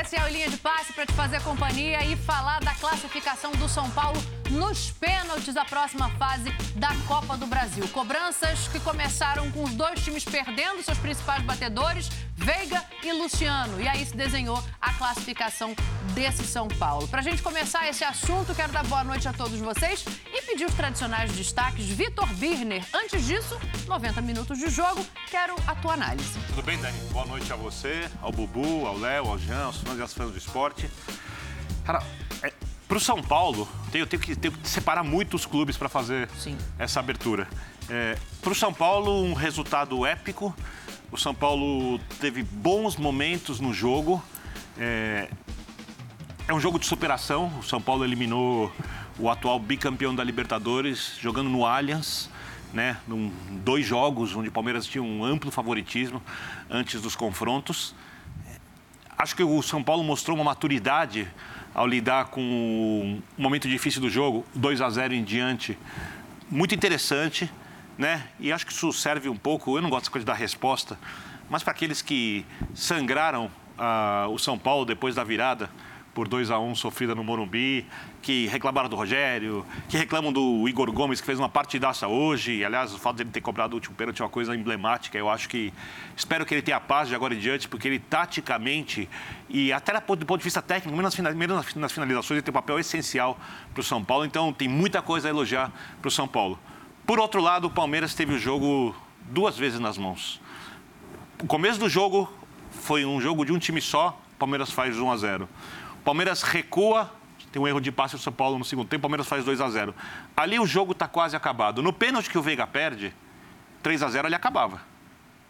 Esse é o Linha de Passe para te fazer companhia e falar da classificação do São Paulo nos pênaltis da próxima fase da Copa do Brasil. Cobranças que começaram com os dois times perdendo seus principais batedores, Veiga e Luciano. E aí se desenhou a classificação desse São Paulo. Para a gente começar esse assunto, quero dar boa noite a todos vocês e pedir os tradicionais destaques. Vitor Birner. Antes disso, 90 minutos de jogo. Quero a tua análise. Tudo bem, Dani? Boa noite a você, ao Bubu, ao Léo, ao Jean, aos fãs e às fãs do esporte. Cara, para o São Paulo, eu tenho que, tenho que separar muitos clubes para fazer Sim. essa abertura. É, para o São Paulo, um resultado épico. O São Paulo teve bons momentos no jogo. É, é um jogo de superação. O São Paulo eliminou o atual bicampeão da Libertadores jogando no Allianz. Né, num, dois jogos onde o Palmeiras tinha um amplo favoritismo antes dos confrontos. Acho que o São Paulo mostrou uma maturidade ao lidar com o momento difícil do jogo, 2 a 0 em diante, muito interessante, né? E acho que isso serve um pouco, eu não gosto dessa coisa dar resposta, mas para aqueles que sangraram ah, o São Paulo depois da virada, por 2 a 1 sofrida no Morumbi, que reclamaram do Rogério, que reclamam do Igor Gomes, que fez uma partidaça hoje. Aliás, o fato de ele ter cobrado o último pênalti é uma coisa emblemática. Eu acho que. Espero que ele tenha paz de agora em diante, porque ele taticamente e até do ponto de vista técnico, menos nas finalizações, ele tem um papel essencial para o São Paulo. Então, tem muita coisa a elogiar para o São Paulo. Por outro lado, o Palmeiras teve o jogo duas vezes nas mãos. O começo do jogo foi um jogo de um time só, Palmeiras faz 1 a 0. O Palmeiras recua, tem um erro de passe do São Paulo no segundo tempo, o Palmeiras faz 2 a 0. Ali o jogo está quase acabado. No pênalti que o Veiga perde, 3 a 0 ele acabava.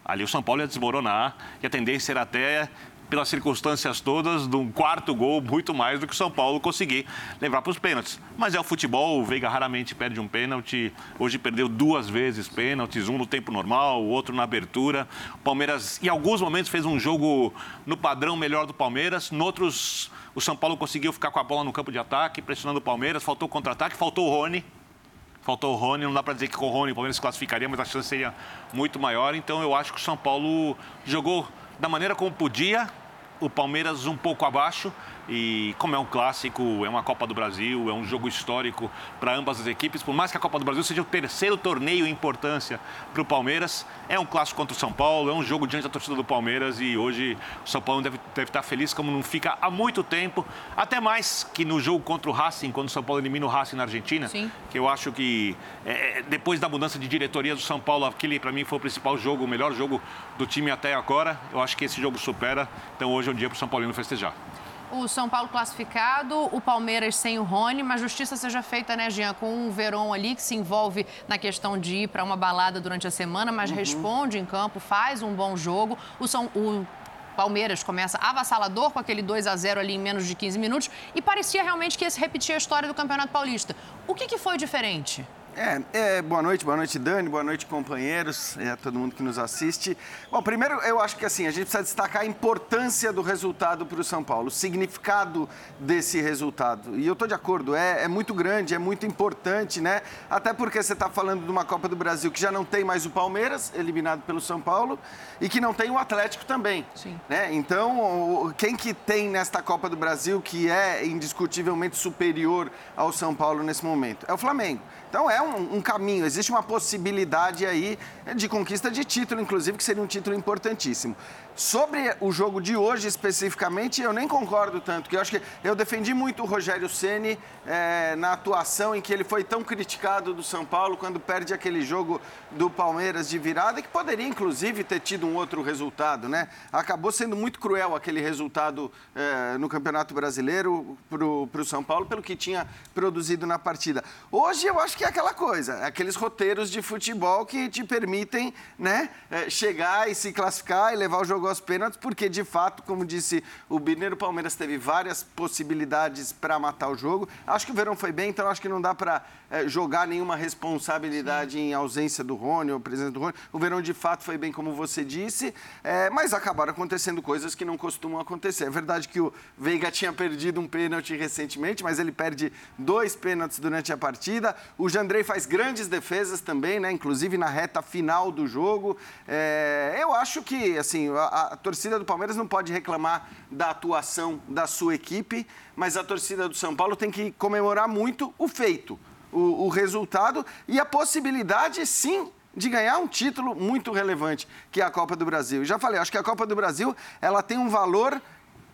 Ali o São Paulo ia desmoronar e a tendência era até pelas circunstâncias todas, de um quarto gol muito mais do que o São Paulo conseguir levar para os pênaltis. Mas é o futebol, o Veiga raramente perde um pênalti. Hoje perdeu duas vezes pênaltis, um no tempo normal, o outro na abertura. O Palmeiras, em alguns momentos, fez um jogo no padrão melhor do Palmeiras, em outros, o São Paulo conseguiu ficar com a bola no campo de ataque, pressionando o Palmeiras, faltou contra-ataque, faltou o Rony. Faltou o Rony, não dá para dizer que com o Rony o Palmeiras classificaria, mas a chance seria muito maior. Então eu acho que o São Paulo jogou da maneira como podia, o Palmeiras um pouco abaixo. E como é um clássico, é uma Copa do Brasil, é um jogo histórico para ambas as equipes. Por mais que a Copa do Brasil seja o terceiro torneio em importância para o Palmeiras, é um clássico contra o São Paulo, é um jogo diante da torcida do Palmeiras e hoje o São Paulo deve, deve estar feliz como não fica há muito tempo. Até mais que no jogo contra o Racing, quando o São Paulo elimina o Racing na Argentina, Sim. que eu acho que é, depois da mudança de diretoria do São Paulo, aquele para mim foi o principal jogo, o melhor jogo do time até agora. Eu acho que esse jogo supera. Então hoje é um dia para o São Paulino festejar. O São Paulo classificado, o Palmeiras sem o Rony, mas justiça seja feita, né, Jean, com o Verón ali, que se envolve na questão de ir para uma balada durante a semana, mas uhum. responde em campo, faz um bom jogo. O, São, o Palmeiras começa avassalador com aquele 2 a 0 ali em menos de 15 minutos e parecia realmente que ia se repetir a história do Campeonato Paulista. O que, que foi diferente? É, é, boa noite, boa noite, Dani, boa noite, companheiros, e a todo mundo que nos assiste. Bom, primeiro eu acho que assim, a gente precisa destacar a importância do resultado para o São Paulo, o significado desse resultado. E eu estou de acordo, é, é, muito grande, é muito importante, né? Até porque você está falando de uma Copa do Brasil que já não tem mais o Palmeiras, eliminado pelo São Paulo, e que não tem o Atlético também. Sim. Né? Então, quem que tem nesta Copa do Brasil que é indiscutivelmente superior ao São Paulo nesse momento? É o Flamengo. Então é um, um, caminho, existe uma possibilidade aí de conquista de título, inclusive, que seria um título importantíssimo. Sobre o jogo de hoje especificamente, eu nem concordo tanto, porque eu acho que eu defendi muito o Rogério Ceni é, na atuação em que ele foi tão criticado do São Paulo quando perde aquele jogo do Palmeiras de virada, que poderia inclusive ter tido um outro resultado, né? Acabou sendo muito cruel aquele resultado é, no Campeonato Brasileiro para o São Paulo, pelo que tinha produzido na partida. Hoje eu acho que é aquela coisa, aqueles roteiros de futebol que te permitem né, é, chegar e se classificar e levar o jogo aos pênaltis, porque de fato, como disse o Birner, o Palmeiras teve várias possibilidades para matar o jogo. Acho que o Verão foi bem, então acho que não dá para é, jogar nenhuma responsabilidade Sim. em ausência do Rony ou presença do Rony. O Verão de fato foi bem, como você disse, é, mas acabaram acontecendo coisas que não costumam acontecer. É verdade que o Veiga tinha perdido um pênalti recentemente, mas ele perde dois pênaltis durante a partida. O Jandrei faz grandes defesas também, né? inclusive na reta final do jogo. É, eu acho que assim a, a, torcida do Palmeiras não pode reclamar da atuação da sua equipe, mas a torcida do São Paulo tem que comemorar muito o feito, o, o resultado e a possibilidade, sim, de ganhar um título muito relevante, que é a Copa do Brasil. Já falei, acho que a Copa do Brasil ela tem um valor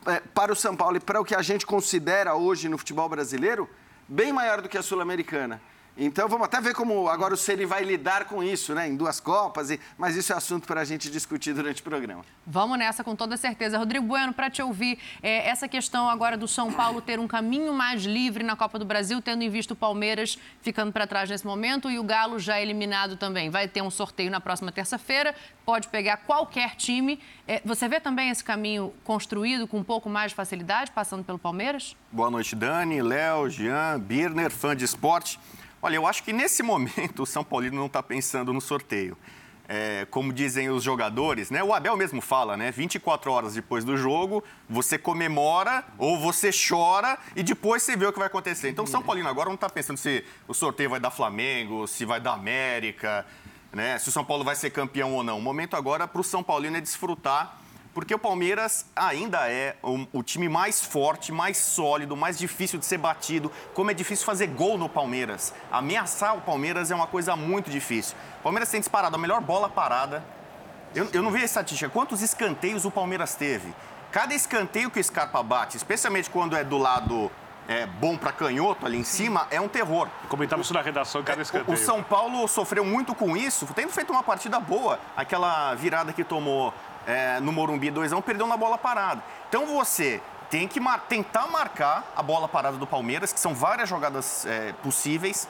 é, para o São Paulo e para o que a gente considera hoje no futebol brasileiro bem maior do que a Sul-Americana. Então vamos até ver como agora o Ceni vai lidar com isso, né? Em duas Copas, e... mas isso é assunto para a gente discutir durante o programa. Vamos nessa com toda certeza. Rodrigo Bueno, para te ouvir, é, essa questão agora do São Paulo ter um caminho mais livre na Copa do Brasil, tendo em vista o Palmeiras ficando para trás nesse momento e o Galo já eliminado também. Vai ter um sorteio na próxima terça-feira, pode pegar qualquer time. É, você vê também esse caminho construído com um pouco mais de facilidade, passando pelo Palmeiras? Boa noite, Dani, Léo, Jean, Birner, fã de esporte. Olha, eu acho que nesse momento o São Paulino não está pensando no sorteio. É, como dizem os jogadores, né? O Abel mesmo fala, né? 24 horas depois do jogo, você comemora ou você chora e depois você vê o que vai acontecer. Então, São Paulino agora não está pensando se o sorteio vai dar Flamengo, se vai dar América, né? Se o São Paulo vai ser campeão ou não. O momento agora para o São Paulino é desfrutar porque o Palmeiras ainda é o, o, time mais forte, mais sólido, mais difícil de ser batido. Como é difícil fazer gol no Palmeiras. Ameaçar o Palmeiras é uma coisa muito difícil. O Palmeiras tem disparado a melhor bola parada. Eu, eu não vi a estatística. Quantos escanteios o Palmeiras teve? Cada escanteio que o Scarpa bate, especialmente quando é do lado é, bom para canhoto ali em cima, é um terror. Comentava isso na redação, cada escanteio. O São Paulo sofreu muito com isso, tendo feito uma partida boa. Aquela virada que tomou é, no Morumbi 2x1, perdeu na bola parada. Então você tem que mar tentar marcar a bola parada do Palmeiras, que são várias jogadas é, possíveis.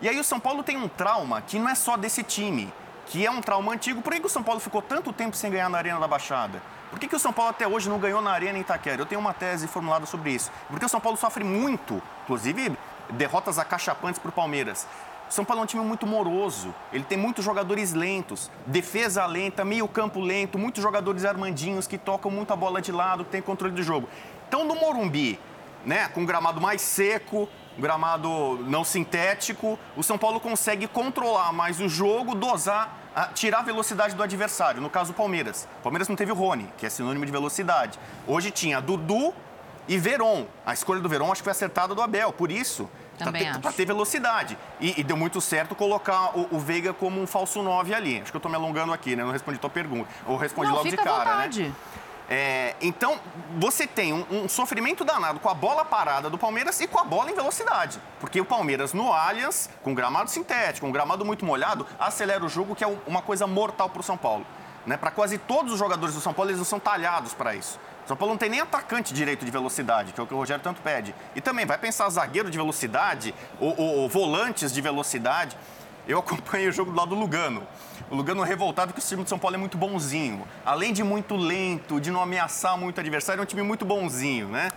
E aí o São Paulo tem um trauma que não é só desse time, que é um trauma antigo. Por que, o São Paulo ficou tanto tempo sem ganhar na Arena da Baixada? Por que, que o São Paulo até hoje não ganhou na Arena em Itaquera? Eu tenho uma tese formulada sobre isso. Porque o São Paulo sofre muito, inclusive derrotas acachapantes para o Palmeiras. São Paulo é um time muito moroso. Ele tem muitos jogadores lentos, defesa lenta, meio campo lento, muitos jogadores armandinhos que tocam muito a bola de lado, que tem controle do jogo. Então, no Morumbi, né, com gramado mais seco, gramado não sintético, o São Paulo consegue controlar mais o jogo, dosar, tirar a velocidade do adversário. No caso, o Palmeiras. O Palmeiras não teve o Rony, que é sinônimo de velocidade. Hoje tinha Dudu e Veron. A escolha do Veron acho que foi acertada do Abel. Por isso, para ter velocidade. E, e, deu muito certo colocar o, o, Veiga como um falso 9 ali. Acho que eu estou me alongando aqui, né? Não respondi tua pergunta. Ou respondi Não, logo de cara, né? É, então, você tem um, um, sofrimento danado com a bola parada do Palmeiras e com a bola em velocidade. Porque o Palmeiras no Allianz, com gramado sintético, um gramado muito molhado, acelera o jogo, que é uma coisa mortal para o São Paulo. Né? Para quase todos os jogadores do São Paulo, eles não são talhados para isso. São Paulo não tem nem atacante direito de velocidade, que é o que o Rogério tanto pede. E também vai pensar zagueiro de velocidade ou, ou, ou volantes de velocidade. Eu acompanhei o jogo do lado do Lugano. O Lugano revoltado que o time de São Paulo é muito bonzinho. Além de muito lento, de não ameaçar muito o adversário, é um time muito bonzinho, né?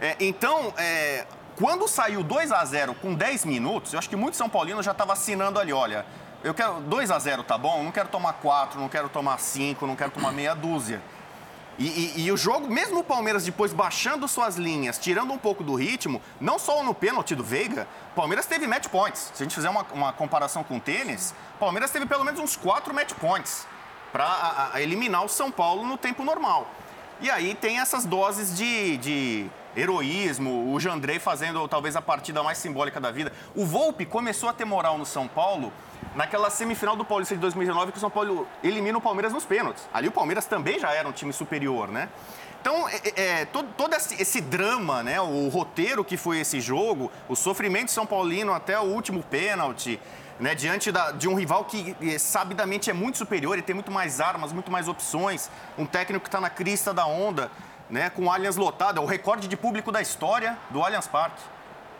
É, então, é, quando saiu 2 a 0 com 10 minutos, eu acho que muitos São Paulinos já estavam assinando ali, olha, eu quero 2 a 0 tá bom? Não quero tomar 4, não quero tomar 5, não quero tomar meia dúzia. E, e, e, o jogo, mesmo o Palmeiras depois baixando suas linhas, tirando um pouco do ritmo, não só no pênalti do Veiga, o Palmeiras teve match points. Se a gente fizer uma, uma comparação com o tênis, o Palmeiras teve pelo menos uns quatro match points para eliminar o São Paulo no tempo normal. E aí tem essas doses de, de heroísmo, o Jandrei fazendo talvez a partida mais simbólica da vida. O Volpe começou a ter moral no São Paulo naquela semifinal do Paulista de 2019 que o São Paulo elimina o Palmeiras nos pênaltis. Ali o Palmeiras também já era um time superior, né? Então, é, é, é todo, todo esse, esse, drama, né, o roteiro que foi esse jogo, o sofrimento de São Paulino até o último pênalti, né, diante da, de um rival que é, sabidamente é muito superior, e tem muito mais armas, muito mais opções, um técnico que está na crista da onda, né, com o Allianz lotado, é o recorde de público da história do Allianz Parque.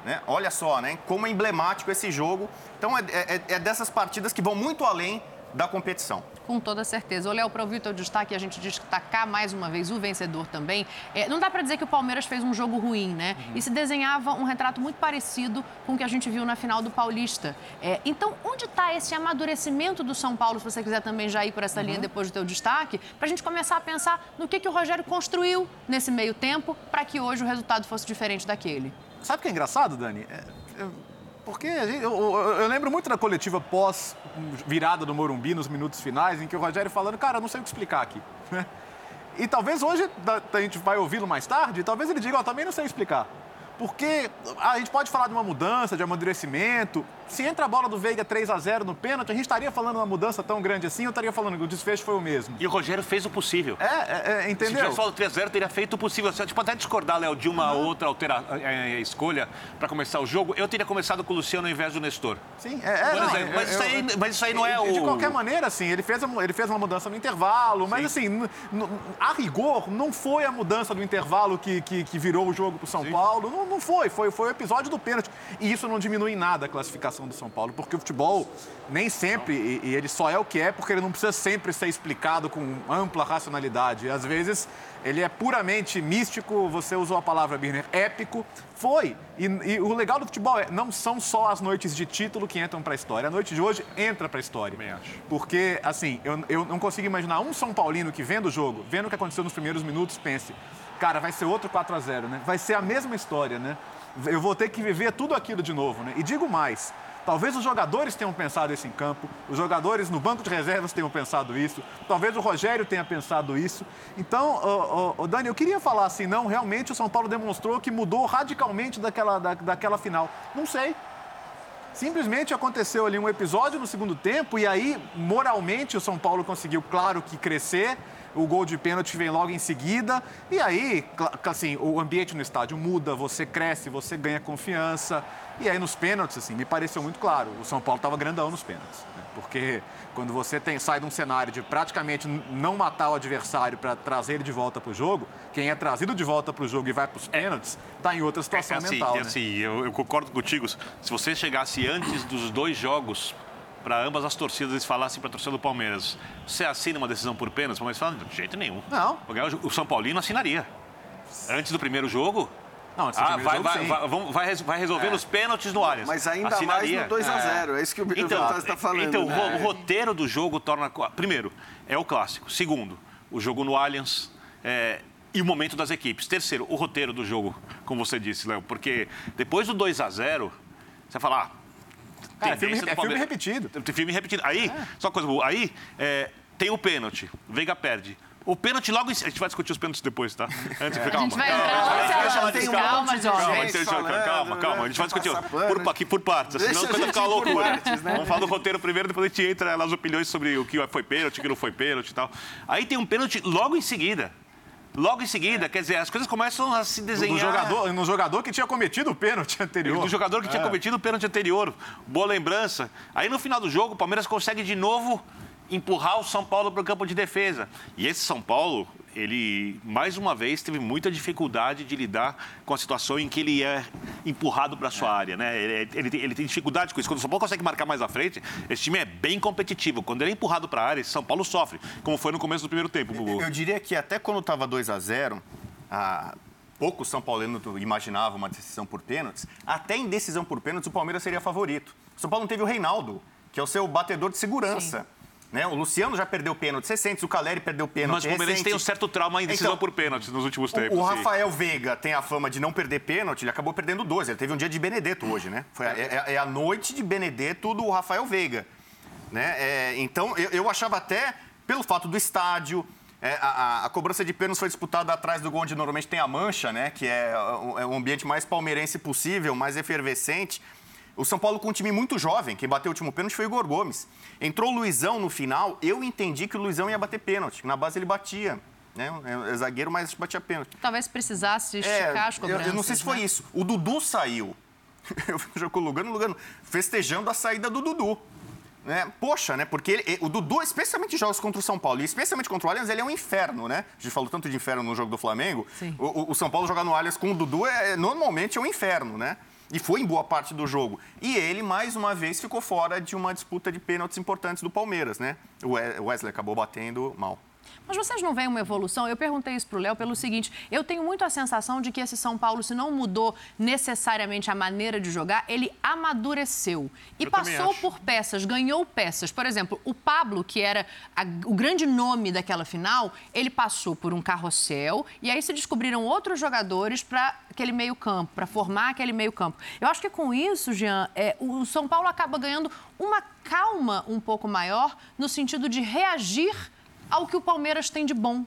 Né? Olha só, né? como é emblemático esse jogo. Então, é, é, é dessas partidas que vão muito além da competição. Com toda certeza. O Léo, para ouvir o teu destaque, a gente destacar mais uma vez o vencedor também. É, não dá para dizer que o Palmeiras fez um jogo ruim, né? Uhum. E se desenhava um retrato muito parecido com o que a gente viu na final do Paulista. É, então, onde está esse amadurecimento do São Paulo, se você quiser também já ir por essa uhum. linha depois do teu destaque, para a gente começar a pensar no que, que o Rogério construiu nesse meio tempo para que hoje o resultado fosse diferente daquele? Sabe o que é engraçado, Dani? É, Porque gente, eu, eu, lembro muito da coletiva pós virada do Morumbi, nos minutos finais, em que o Rogério falando, cara, não sei o que explicar aqui. Né? E talvez hoje, a gente vai ouvi-lo mais tarde, talvez ele diga, ó, também não sei explicar. Porque a gente pode falar de uma mudança, de amadurecimento. Se entra a bola do Veiga 3 a 0 no pênalti, a gente estaria falando uma mudança tão grande assim, ou estaria falando que o desfecho foi o mesmo? E o Rogério fez o possível. É, é, é entendeu? Se tivesse falado 3 a 0 teria feito o possível. Você pode até discordar, Léo, de uma uhum. outra altera... É, é, escolha para começar o jogo. Eu teria começado com o Luciano ao invés do Nestor. Sim, é. é não, exemplo, mas, isso aí, mas isso aí não é o. De qualquer maneira, assim, ele fez, ele fez uma mudança no intervalo, mas Sim. assim, a rigor, não foi a mudança do intervalo que, que, que virou o jogo para o São Sim. Paulo. Não, não foi, foi, foi o episódio do pênalti. E isso não diminui em nada a classificação do São Paulo, porque o futebol nem sempre, e, e, ele só é o que é porque ele não precisa sempre ser explicado com ampla racionalidade. Às vezes ele é puramente místico, você usou a palavra, Birner, épico. Foi. E, e, o legal do futebol é, não são só as noites de título que entram para a história. A noite de hoje entra para a história. Também acho. Porque, assim, eu, eu não consigo imaginar um São Paulino que vendo o jogo, vendo o que aconteceu nos primeiros minutos, pense, cara, vai ser outro 4 a 0 né? Vai ser a mesma história, né? Eu vou ter que viver tudo aquilo de novo, né? E digo mais, Talvez os jogadores tenham pensado isso em campo, os jogadores no banco de reservas tenham pensado isso, talvez o Rogério tenha pensado isso. Então, oh, oh, Dani, eu queria falar assim, não, realmente o São Paulo demonstrou que mudou radicalmente daquela, da, daquela final. Não sei. Simplesmente aconteceu ali um episódio no segundo tempo e aí, moralmente, o São Paulo conseguiu, claro, que crescer o gol de pênalti vem logo em seguida. E aí, assim, o ambiente no estádio muda, você cresce, você ganha confiança. E aí, nos pênaltis, assim, me pareceu muito claro, o São Paulo estava grandão nos pênaltis. Né? Porque quando você tem, sai de um cenário de praticamente não matar o adversário para trazer ele de volta para o jogo, quem é trazido de volta para o jogo e vai para os pênaltis, está em outra situação é, assim, mental. É, assim, né? eu, eu concordo contigo. Se você chegasse antes dos dois jogos para ambas as torcidas eles falassem para a torcida do Palmeiras, você assina uma decisão por pênalti? O Palmeiras fala, de jeito nenhum. Não. O São Paulino assinaria. Antes do primeiro jogo, não, ah, vai, jogo, vai, vai, vai, resolver é. os pênaltis no Allianz. Mas ainda Assinaria. mais no 2x0, é. é. isso que o então, está falando. Então, né? o roteiro do jogo torna... Primeiro, é o clássico. Segundo, o jogo no Allianz é... e o momento das equipes. Terceiro, o roteiro do jogo, como você disse, Léo. Porque depois do 2x0, você fala, ah, Cara, é filme, é filme repetido. Tem filme repetido. Aí, é. só uma coisa boa. Aí, é, tem o pênalti. Veiga perde. O pênalti logo em... A gente vai discutir os pênaltis depois, tá? Antes, é. calma. A gente vai entrar calma, calma, calma, calma, A gente vai discutir por, aqui por partes, assim, senão a coisa fica loucura. Partes, né? Vamos falar do roteiro primeiro, depois a gente entra nas opiniões sobre o que foi pênalti, o que não foi pênalti e tal. Aí tem um pênalti logo em seguida. Logo em seguida, quer dizer, as coisas começam a se desenhar. No jogador, no jogador que tinha cometido o pênalti anterior. No jogador que é. tinha cometido o pênalti anterior. Boa lembrança. Aí no final do jogo, o Palmeiras consegue de novo empurrar o São Paulo para o campo de defesa. E esse São Paulo, ele mais uma vez teve muita dificuldade de lidar com a situação em que ele é empurrado para a sua é. área, né? Ele, ele, tem, ele, tem, dificuldade com isso. Quando o São Paulo consegue marcar mais à frente, esse time é bem competitivo. Quando ele é empurrado para a área, esse São Paulo sofre, como foi no começo do primeiro tempo. Eu, eu diria que até quando estava 2 a 0 a poucos São Paulinos imaginavam uma decisão por pênaltis, até em decisão por pênaltis o Palmeiras seria favorito. O São Paulo não teve o Reinaldo, que é o seu batedor de segurança. Sim. Né? O Luciano já perdeu pênalti recentes, o Caleri perdeu pênalti Mas o Palmeirense tem um certo trauma em decisão então, por pênalti nos últimos tempos. O, Rafael Veiga tem a fama de não perder pênalti, ele acabou perdendo dois. Ele teve um dia de Benedetto hoje, né? Foi, é, é, é a noite de Benedetto do Rafael Veiga. Né? É, então, eu, eu, achava até, pelo fato do estádio, é, a, a, cobrança de pênalti foi disputada atrás do gol onde normalmente tem a mancha, né? Que é, é o ambiente mais palmeirense possível, mais efervescente. O São Paulo com um time muito jovem, quem bateu o último pênalti foi o Igor Gomes. Entrou o Luizão no final, eu entendi que o Luizão ia bater pênalti. Na base ele batia. Né? É, é zagueiro, mas batia pênalti. Talvez precisasse é, esticar é, as cobranças. Eu, eu não sei se foi né? isso. O Dudu saiu. Eu vi com o Lugano, Lugano festejando a saída do Dudu. Né? Poxa, né? Porque ele, o Dudu, especialmente em jogos contra o São Paulo, e especialmente contra o Allianz, ele é um inferno, né? A gente falou tanto de inferno no jogo do Flamengo. O, o, São Paulo jogar no Allianz com o Dudu é normalmente é um inferno, né? E foi em boa parte do jogo. E ele, mais uma vez, ficou fora de uma disputa de pênaltis importantes do Palmeiras, né? O Wesley acabou batendo mal. Mas vocês não veem uma evolução? Eu perguntei isso para o Léo pelo seguinte: eu tenho muito a sensação de que esse São Paulo, se não mudou necessariamente a maneira de jogar, ele amadureceu e Eu passou por peças, ganhou peças. Por exemplo, o Pablo, que era a- o grande nome daquela final, ele passou por um carrossel e aí se descobriram outros jogadores para aquele meio-campo, para formar aquele meio-campo. Eu acho que com isso, Jean, é, o São Paulo acaba ganhando uma calma um pouco maior no sentido de reagir ao que o Palmeiras tem de bom.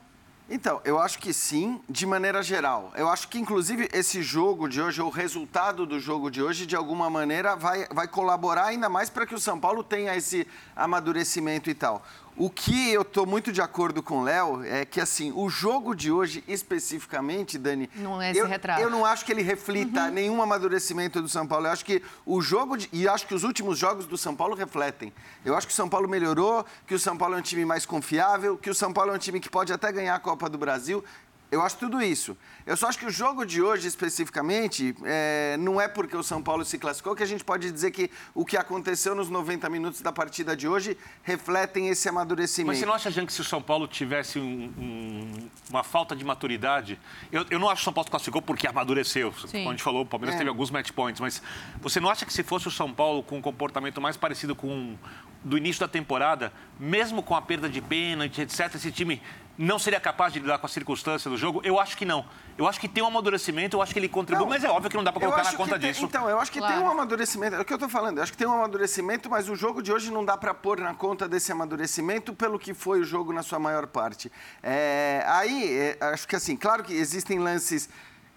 Então, eu acho que sim, de maneira geral. Eu acho que, inclusive, esse jogo de hoje, o resultado do jogo de hoje, de alguma maneira, vai, vai colaborar ainda mais para que o São Paulo tenha esse amadurecimento e tal. O que eu estou muito de acordo com o Léo é que, assim, o jogo de hoje, especificamente, Dani. Não é esse eu, retrato. Eu não acho que ele reflita nenhum amadurecimento do São Paulo. Eu acho que o jogo. De, e acho que os últimos jogos do São Paulo refletem. Eu acho que o São Paulo melhorou, que o São Paulo é um time mais confiável, que o São Paulo é um time que pode até ganhar a Copa do Brasil. Eu acho tudo isso. Eu só acho que o jogo de hoje, especificamente, é, não é porque o São Paulo se classificou que a gente pode dizer que o que aconteceu nos 90 minutos da partida de hoje refletem esse amadurecimento. Mas você não acha, Jean, que se o São Paulo tivesse um- um- uma falta de maturidade... Eu, eu não acho que o São Paulo se classificou porque amadureceu. Sim. Como a gente falou, o Palmeiras É. teve alguns match points. Mas você não acha que se fosse o São Paulo com um comportamento mais parecido com do início da temporada, mesmo com a perda de pênalti, etc., esse time não seria capaz de lidar com a circunstância do jogo? Eu acho que não. Eu acho que tem um amadurecimento, eu acho que ele contribui, Não, mas é óbvio que não dá para colocar na conta tem- disso. Então, eu acho que Claro. tem um amadurecimento. É o que eu estou falando. Eu acho que tem um amadurecimento, mas o jogo de hoje não dá para pôr na conta desse amadurecimento pelo que foi o jogo na sua maior parte. É, aí, é, acho que assim, claro que existem lances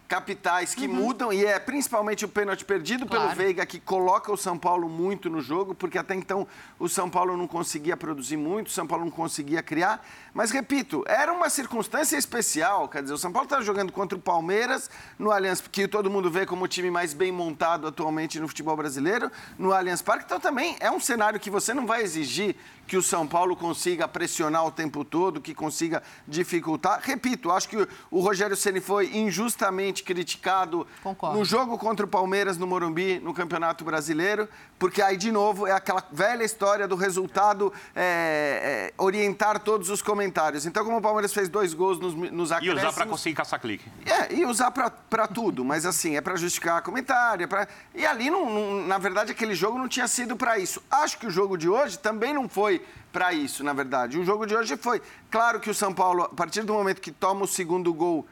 capitais que mudam e é principalmente o pênalti perdido pelo Claro. Veiga que coloca o São Paulo muito no jogo, porque até então o São Paulo não conseguia produzir muito, o São Paulo não conseguia criar. Mas repito, era uma circunstância especial, quer dizer, o São Paulo estava jogando contra o Palmeiras no Allianz, que todo mundo vê como o time mais bem montado atualmente no futebol brasileiro, no Allianz Parque. Então também é um cenário que você não vai exigir que o São Paulo consiga pressionar o tempo todo, que consiga dificultar. Repito, acho que o- o Rogério Ceni foi injustamente criticado Concordo. no jogo contra o Palmeiras no Morumbi, no Campeonato Brasileiro, porque aí, de novo, é aquela velha história do resultado é, é, orientar todos os comentários. Então, como o Palmeiras fez dois gols nos, nos E acréscimos... usar para conseguir caçar clique. É, e usar pra, pra tudo, mas assim, é pra justificar comentário, é pra... E ali, não, não- na verdade, aquele jogo não tinha sido pra isso. Acho que o jogo de hoje também não foi pra isso, na verdade. O jogo de hoje foi... Claro que o São Paulo, a partir do momento que toma o segundo gol,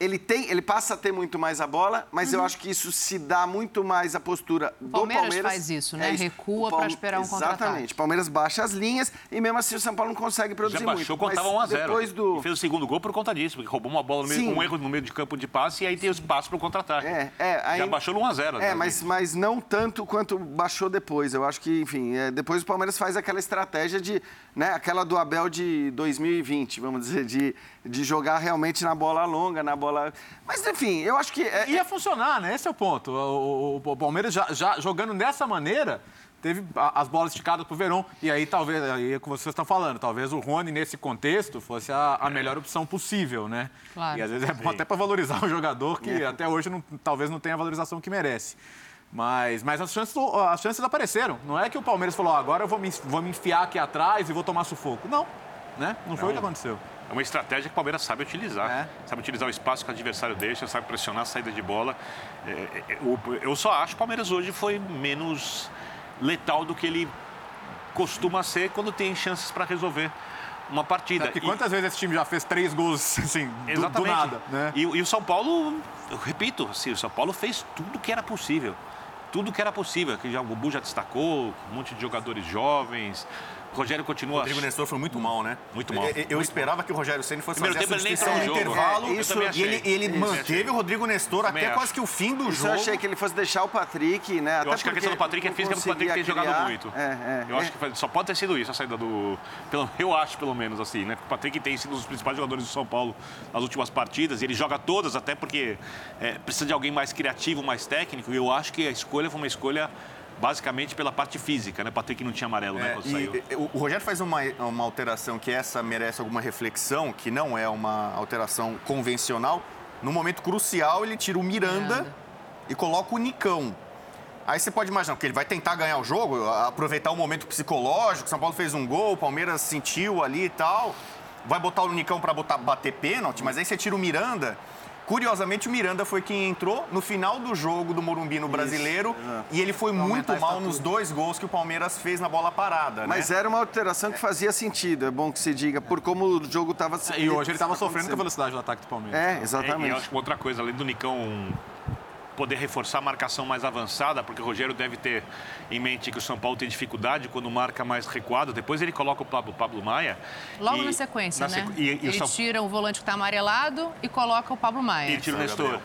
ele tem, ele passa a ter muito mais a bola, mas eu acho que isso se dá muito mais à postura do Uhum. Palmeiras Palmeiras. faz isso, né? É Recua O Palme- pra esperar um contra-ataque. Exatamente. Palmeiras baixa as linhas e mesmo assim o São Paulo não consegue Já produzir baixou, muito. contava Mas 1 a 0 Depois do... E fez o segundo gol por conta disso, porque roubou uma bola no meio, um erro no meio de campo de passe e aí tem o espaço para o contra-ataque. É, é, aí- Já baixou no 1 a 0 É, né? mas, mas não tanto quanto baixou depois. Eu acho que, enfim, é, depois o Palmeiras faz aquela estratégia de, né, aquela do Abel de 2020, vamos dizer, de, de jogar realmente na bola longa, na bola. Mas, enfim, eu acho que. é- Ia funcionar, né? Esse é o ponto. O, o- o Palmeiras já, já jogando dessa maneira, teve as bolas esticadas pro Verón. E aí, talvez, aí é o que vocês estão falando, talvez o Rony, nesse contexto, fosse a, a melhor opção possível, né? Claro. E às vezes é bom até para valorizar o jogador, que até hoje não- talvez não tenha a valorização que merece. Mas, mas as, chances, as chances apareceram. Não é que o Palmeiras falou, "Ah, agora eu vou me, vou me enfiar aqui atrás e vou tomar sufoco. Não, né? Não foi o que aconteceu. É uma estratégia que o Palmeiras sabe utilizar. É. Sabe utilizar o espaço que o adversário deixa, sabe pressionar a saída de bola. É, é, o- eu só acho que o Palmeiras hoje foi menos letal do que ele costuma ser quando tem chances para resolver uma partida. Porque E- quantas vezes esse time já fez três gols, assim, do, do Exatamente. nada, né? E, e o São Paulo, eu repito, assim, o São Paulo fez tudo que era possível. Tudo que era possível. Que já, o Bubu já destacou, um monte de jogadores jovens. O Rogério O continua. Rodrigo Nestor foi muito mal, né? Muito mal. Eu, eu esperava que o Rogério Ceni fosse Primeiro fazer tempo nem substituição no intervalo. É, isso e ele, ele Isso, manteve achei. o Rodrigo Nestor até acho. quase que o fim do Isso jogo. eu achei que ele fosse deixar o Patrick, né? Eu acho que a questão do Patrick é física, porque o Patrick tem jogado muito. É, é, eu acho que foi- só pode ter sido isso a saída do. Pelo, eu acho, pelo menos, assim, né? Porque o Patrick tem sido um dos principais jogadores do São Paulo nas últimas partidas. E ele joga todas, até porque é, precisa de alguém mais criativo, mais técnico. E eu acho que a escolha foi uma escolha basicamente pela parte física, né? O Patrick não tinha amarelo, né? É, Quando e, saiu. o Rogério faz uma, uma alteração que essa merece alguma reflexão, que não é uma alteração convencional. No momento crucial, ele tira o Miranda, Miranda. e coloca o Nicão. Aí você pode imaginar que ele vai tentar ganhar o jogo, aproveitar o momento psicológico. São Paulo fez um gol, o Palmeiras sentiu ali e tal. vai botar o Nicão para bater pênalti, mas aí você tira o Miranda. Curiosamente, o Miranda foi quem entrou no final do jogo do Morumbi no Brasileiro Isso, e ele foi Pra muito mal nos dois gols que o Palmeiras fez na bola parada. Mas né? era uma alteração que fazia sentido, é bom que se diga, por como o jogo estava E hoje ele estava sofrendo com a velocidade do ataque do Palmeiras. É, É, e eu exatamente. acho que outra coisa, além do Nicão poder reforçar a marcação mais avançada, porque o Rogério deve ter em mente que o São Paulo tem dificuldade quando marca mais recuado. Depois ele coloca o Pablo, Pablo Maia. Logo e- na sequência, na né? sequ- E, e o Ele São- tira o volante que está amarelado e coloca o Pablo Maia. e tira o Nestor.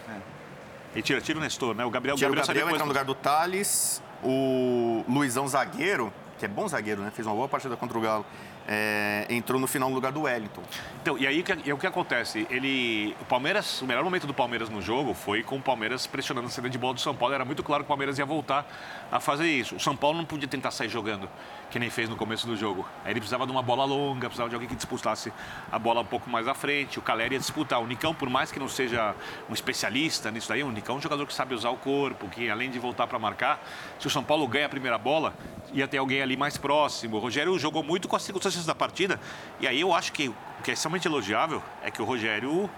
E tira, tira o Nestor, né? O Gabriel, Tira o Gabriel, Gabriel sabe entra no lugar do Thales, o Luizão zagueiro, que é bom zagueiro, né? Fez uma boa partida contra o Galo. É, entrou no final no lugar do Wellington. Então, e aí o que- e o que acontece? Ele, o Palmeiras, o melhor momento do Palmeiras no jogo foi com o Palmeiras pressionando a saída de bola do São Paulo. Era muito claro que o Palmeiras ia voltar a fazer isso. O São Paulo não podia tentar sair jogando, que nem fez no começo do jogo. Aí ele precisava de uma bola longa, precisava de alguém que disputasse a bola um pouco mais à frente. O Caleri ia disputar. O Nicão, por mais que não seja um especialista nisso daí, o Nicão é um jogador que sabe usar o corpo, que além de voltar para marcar, se o São Paulo ganha a primeira bola, ia ter alguém ali mais próximo. O Rogério jogou muito com as circunstâncias da partida. E aí eu acho que o que é extremamente elogiável é que o Rogério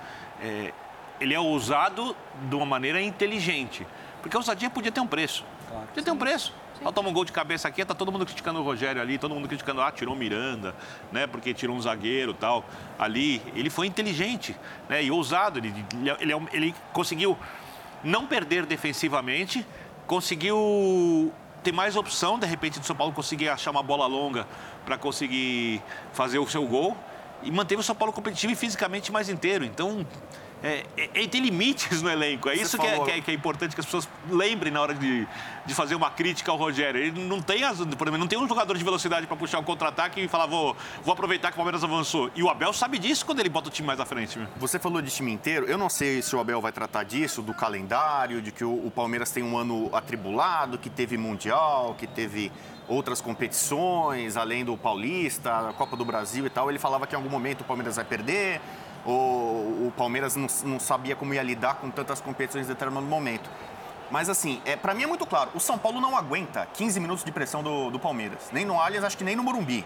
é, ele é ousado de uma maneira inteligente. Porque a ousadia podia ter um preço. podia ter um preço. Ela toma um gol de cabeça aqui, tá todo mundo criticando o Rogério ali, todo mundo criticando, ah, tirou o Miranda, né? Porque tirou um zagueiro tal. Ali, ele foi inteligente, né? E ousado. Ele, ele, ele conseguiu não perder defensivamente, conseguiu ter mais opção, de repente, do São Paulo conseguir achar uma bola longa para conseguir fazer o seu gol e manteve o São Paulo competitivo e fisicamente mais inteiro. Então, é, é- ele tem limites no elenco. É Você isso que é, que, é, que é importante que as pessoas lembrem na hora de, de fazer uma crítica ao Rogério. Ele não tem, as, por exemplo, não tem um jogador de velocidade para puxar um contra-ataque e falar, vou, vou aproveitar que o Palmeiras avançou. E o Abel sabe disso quando ele bota o time mais à frente. meu. Você falou de time inteiro. Eu não sei se o Abel vai tratar disso, do calendário, de que o, o Palmeiras tem um ano atribulado, que teve Mundial, que teve outras competições, além do Paulista, a Copa do Brasil e tal. Ele falava que em algum momento o Palmeiras vai perder, o Palmeiras não, não sabia como ia lidar com tantas competições em determinado momento. Mas assim, é, para mim é muito claro, o São Paulo não aguenta 15 minutos de pressão do, do Palmeiras. Nem no Allianz, acho que nem no Morumbi.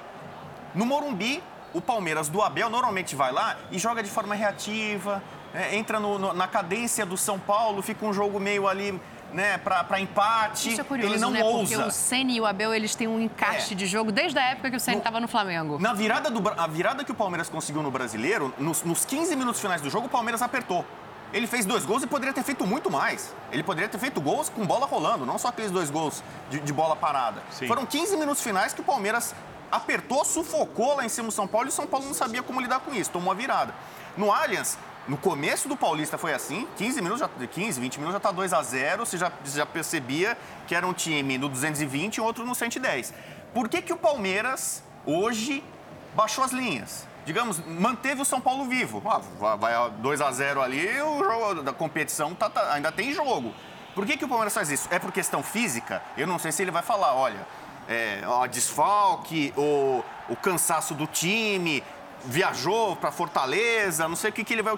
No Morumbi, o Palmeiras do Abel normalmente vai lá e joga de forma reativa, é, entra no- no- na cadência do São Paulo, fica um jogo meio ali, né, para empate. Isso é curioso, Ele não né? Porque ousa. o Ceni e o Abel, eles têm um encaixe É. de jogo desde a época que o Ceni estava no Flamengo. Na virada, do, a virada que o Palmeiras conseguiu no Brasileiro, nos, nos 15 minutos finais do jogo, o Palmeiras apertou. Ele fez dois gols e poderia ter feito muito mais. Ele poderia ter feito gols com bola rolando, não só aqueles dois gols de, de bola parada. Sim. Foram 15 minutos finais que o Palmeiras apertou, sufocou lá em cima do São Paulo e o São Paulo não sabia como lidar com isso, tomou a virada. No Allianz, no começo do Paulista foi assim, 15 minutos, já, 15, 20 minutos já tá 2 a 0 você já, já percebia que era um time no 220 e outro no 110. Por que, que o Palmeiras, hoje, baixou as linhas? Digamos, manteve o São Paulo vivo. Ah, vai- vai 2 a 0 ali, o jogo da competição tá- tá- ainda tem jogo. Por que, que o Palmeiras faz isso? É por questão física? Eu não sei se ele vai falar, olha, é, ó, desfalque, o, o cansaço do time, viajou para Fortaleza, não sei o que, que ele vai,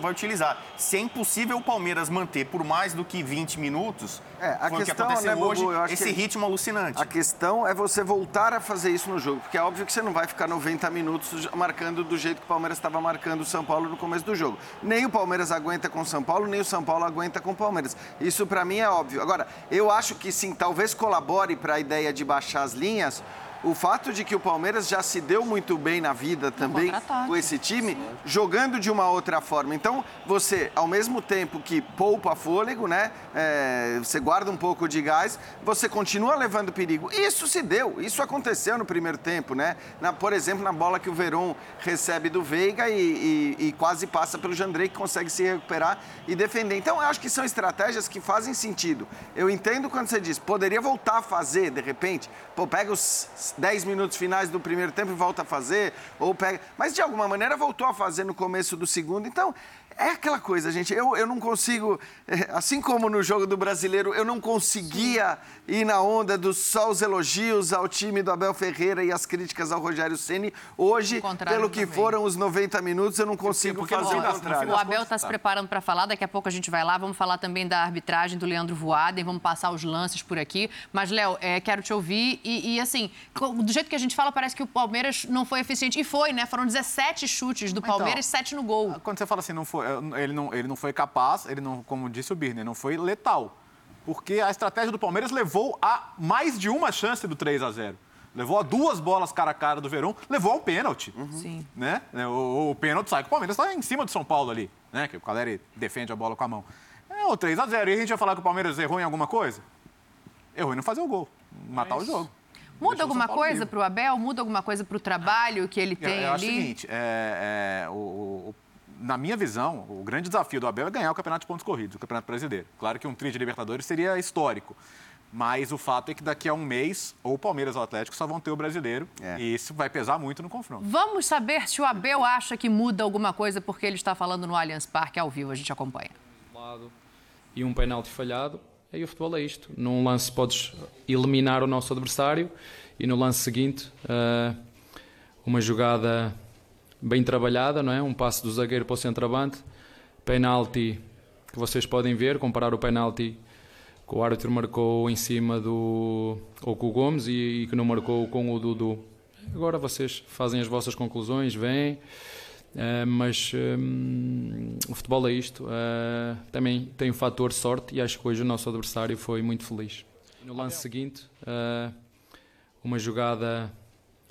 vai utilizar. Se é impossível o Palmeiras manter por mais do que 20 minutos, É, a foi o que questão, aconteceu né, hoje, esse que- ritmo alucinante. A questão é você voltar a fazer isso no jogo, porque é óbvio que você não vai ficar 90 minutos marcando do jeito que o Palmeiras estava marcando o São Paulo no começo do jogo. Nem o Palmeiras aguenta com o São Paulo, nem o São Paulo aguenta com o Palmeiras. Isso para mim é óbvio. Agora, eu acho que sim, talvez colabore para a ideia de baixar as linhas. O fato de que o Palmeiras já se deu muito bem na vida também com esse time, jogando de uma outra forma. Então, você, ao mesmo tempo que poupa fôlego, né? é, você guarda um pouco de gás, você continua levando perigo. Isso se deu, isso aconteceu no primeiro tempo, né? Na- por exemplo, na bola que o Verón recebe do Veiga e, e- e quase passa pelo Jandrei, que consegue se recuperar e defender. Então, eu acho que são estratégias que fazem sentido. Eu entendo quando você diz, poderia voltar a fazer, de repente, pô, pega os 10 minutos finais do primeiro tempo e volta a fazer, ou pega. Mas de alguma maneira voltou a fazer no começo do segundo. Então, é aquela coisa, gente. Eu, eu não consigo, eh, assim como no jogo do brasileiro, eu não conseguia ir na onda dos só os elogios ao time do Abel Ferreira e as críticas ao Rogério Ceni. Hoje, pelo que também. foram os 90 minutos, eu não consigo porque no fazer o contrário. O Abel está se preparando para falar, daqui a pouco a gente vai lá, vamos falar também da arbitragem do Leandro Voaden, vamos passar os lances por aqui. Mas, Léo, é, quero te ouvir e, e, assim, do jeito que a gente fala, parece que o Palmeiras não foi eficiente. E foi, né? Foram 17 chutes do Palmeiras e então, 7 no gol. Quando você fala assim, não foi, ele, não, ele não foi capaz, ele não, como disse o Birner, não foi letal. Porque a estratégia do Palmeiras levou a mais de uma chance do 3 a 0 levou a duas bolas cara a cara do Verão, levou ao pênalti. Uhum. Sim. Né? O, o pênalti sai que o Palmeiras está em cima do São Paulo ali, né? Que o Caleri defende a bola com a mão. É o 3 a 0 E a gente vai falar que o Palmeiras errou em alguma coisa? Errou em não fazer o gol, matar Mas... o jogo. Muda alguma coisa para o Abel? Muda alguma coisa para o trabalho que ele tem eu ali? Eu acho o seguinte, é, é, o, o, na minha visão, o grande desafio do Abel é ganhar o Campeonato de Pontos Corridos, o Campeonato Brasileiro. Claro que um tri de Libertadores seria histórico. Mas o fato é que daqui a um mês, ou o Palmeiras ou o Atlético só vão ter o brasileiro. É. E isso vai pesar muito no confronto. Vamos saber se o Abel acha que muda alguma coisa, porque ele está falando no Allianz Parque ao vivo. A gente acompanha. E um penalti falhado. Aí o futebol é isto. Num lance podes eliminar o nosso adversário e no lance seguinte uh, uma jogada bem trabalhada, não é? Um passe do zagueiro para o centroavante, penalti que vocês podem ver, comparar o penalti que o árbitro marcou em cima do ou com o Gomes e, e que não marcou com o Dudu. Agora vocês fazem as vossas conclusões, vêm. Uh, mas um, o futebol é isto. Uh, também tem o fator sorte e acho que hoje o nosso adversário foi muito feliz. No lance seguinte, uh, uma jogada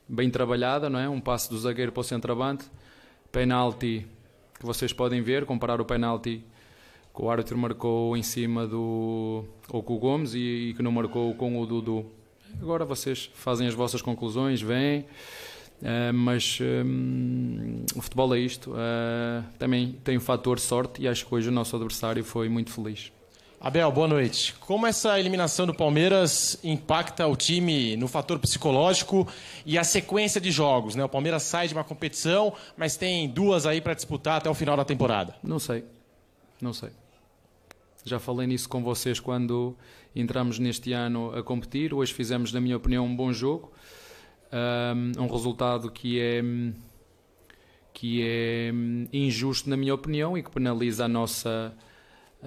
bem trabalhada, não é? Um passe do zagueiro para o centroavante, penalti que vocês podem ver, comparar o penalti que o árbitro marcou em cima do ou com o Gomes e, e que não marcou com o Dudu. Agora vocês fazem as vossas conclusões, vêm. Uh, mas um, o futebol é isto. Uh, também tem o fator sorte e acho que hoje o nosso adversário foi muito feliz. Abel, boa noite. Como essa eliminação do Palmeiras impacta o time no fator psicológico e a sequência de jogos? Né? O Palmeiras sai de uma competição, mas tem duas aí para disputar até o final da temporada. Não sei. Não sei. Já falei nisso com vocês quando entramos neste ano a competir. Hoje fizemos, na minha opinião, um bom jogo. Um, um resultado que é que é injusto na minha opinião e que penaliza a nossa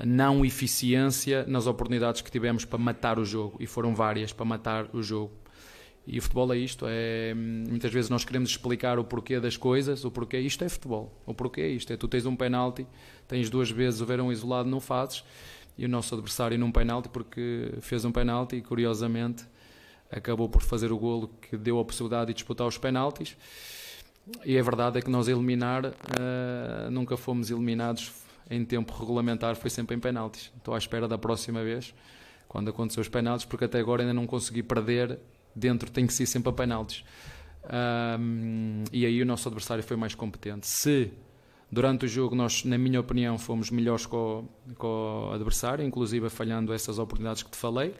não eficiência nas oportunidades que tivemos para matar o jogo e foram várias para matar o jogo. E o futebol é isto, é muitas vezes nós queremos explicar o porquê das coisas, o porquê isto é futebol, o porquê isto, é tu tens um penalti, tens duas vezes o verão isolado, não fazes, e o nosso adversário num penalti porque fez um penalti e curiosamente acabou por fazer o golo que deu a possibilidade de disputar os penaltis. E a verdade é que nós eliminar uh, nunca fomos eliminados em tempo regulamentar foi sempre em penaltis. Estou à espera da próxima vez, quando acontecer os penaltis, porque até agora ainda não consegui perder. Dentro tem que ser sempre a penaltis. Um, e aí o nosso adversário foi mais competente. Se durante o jogo nós, na minha opinião, fomos melhores com o, com o adversário, inclusive falhando essas oportunidades que te falei,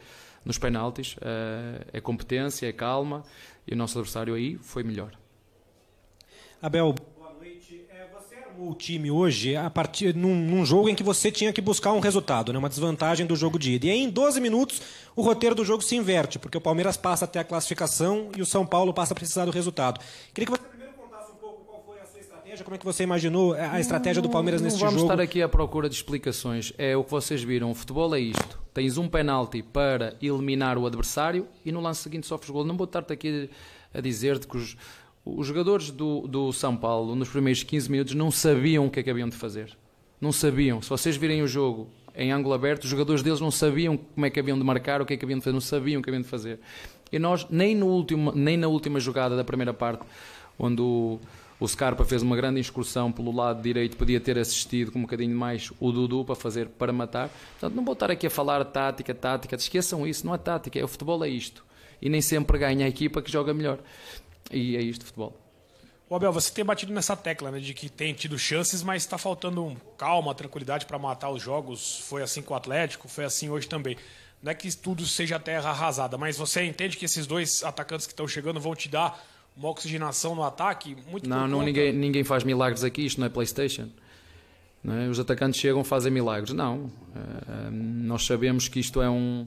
nos penaltis, uh, é competência, é calma, e o nosso adversário aí foi melhor. Abel, o time hoje a partir num, num, jogo em que você tinha que buscar um resultado, né, uma desvantagem do jogo de ida. E aí, em 12 minutos, o roteiro do jogo se inverte, porque o Palmeiras passa até a classificação e o São Paulo passa a precisar do resultado. Queria que você primeiro contasse um pouco qual foi a sua estratégia, como é que você imaginou a estratégia do Palmeiras nesse jogo. Não vamos estar aqui à procura de explicações. É o que vocês viram. O futebol é isto. Tens um penalti para eliminar o adversário e no lance seguinte sofres gol. Não vou estar-te aqui a dizer-te que os os jogadores do, do São Paulo, nos primeiros 15 minutos, não sabiam o que é que haviam de fazer. Não sabiam. Se vocês virem o jogo em ângulo aberto, os jogadores deles não sabiam como é que haviam de marcar, o que é que haviam de fazer, não sabiam o que haviam de fazer. E nós, nem, no último, nem na última jogada da primeira parte, onde o, o Scarpa fez uma grande excursão pelo lado direito, podia ter assistido com um bocadinho mais o Dudu para fazer, para matar. Portanto, não vou estar aqui a falar tática, tática, esqueçam isso, não é tática, é o futebol é isto. E nem sempre ganha a equipa que joga melhor. E é isto futebol. O Abel, você tem batido nessa tecla, né, de que tem tido chances, mas está faltando calma, tranquilidade para matar os jogos. Foi assim com o Atlético, foi assim hoje também. Não é que tudo seja terra arrasada, mas você entende que esses dois atacantes que estão chegando vão te dar uma oxigenação no ataque? Muito não, não ninguém, ninguém faz milagres aqui, isto não é PlayStation. Não é? Os atacantes chegam fazem milagres. Não. Uh, nós sabemos que isto é um,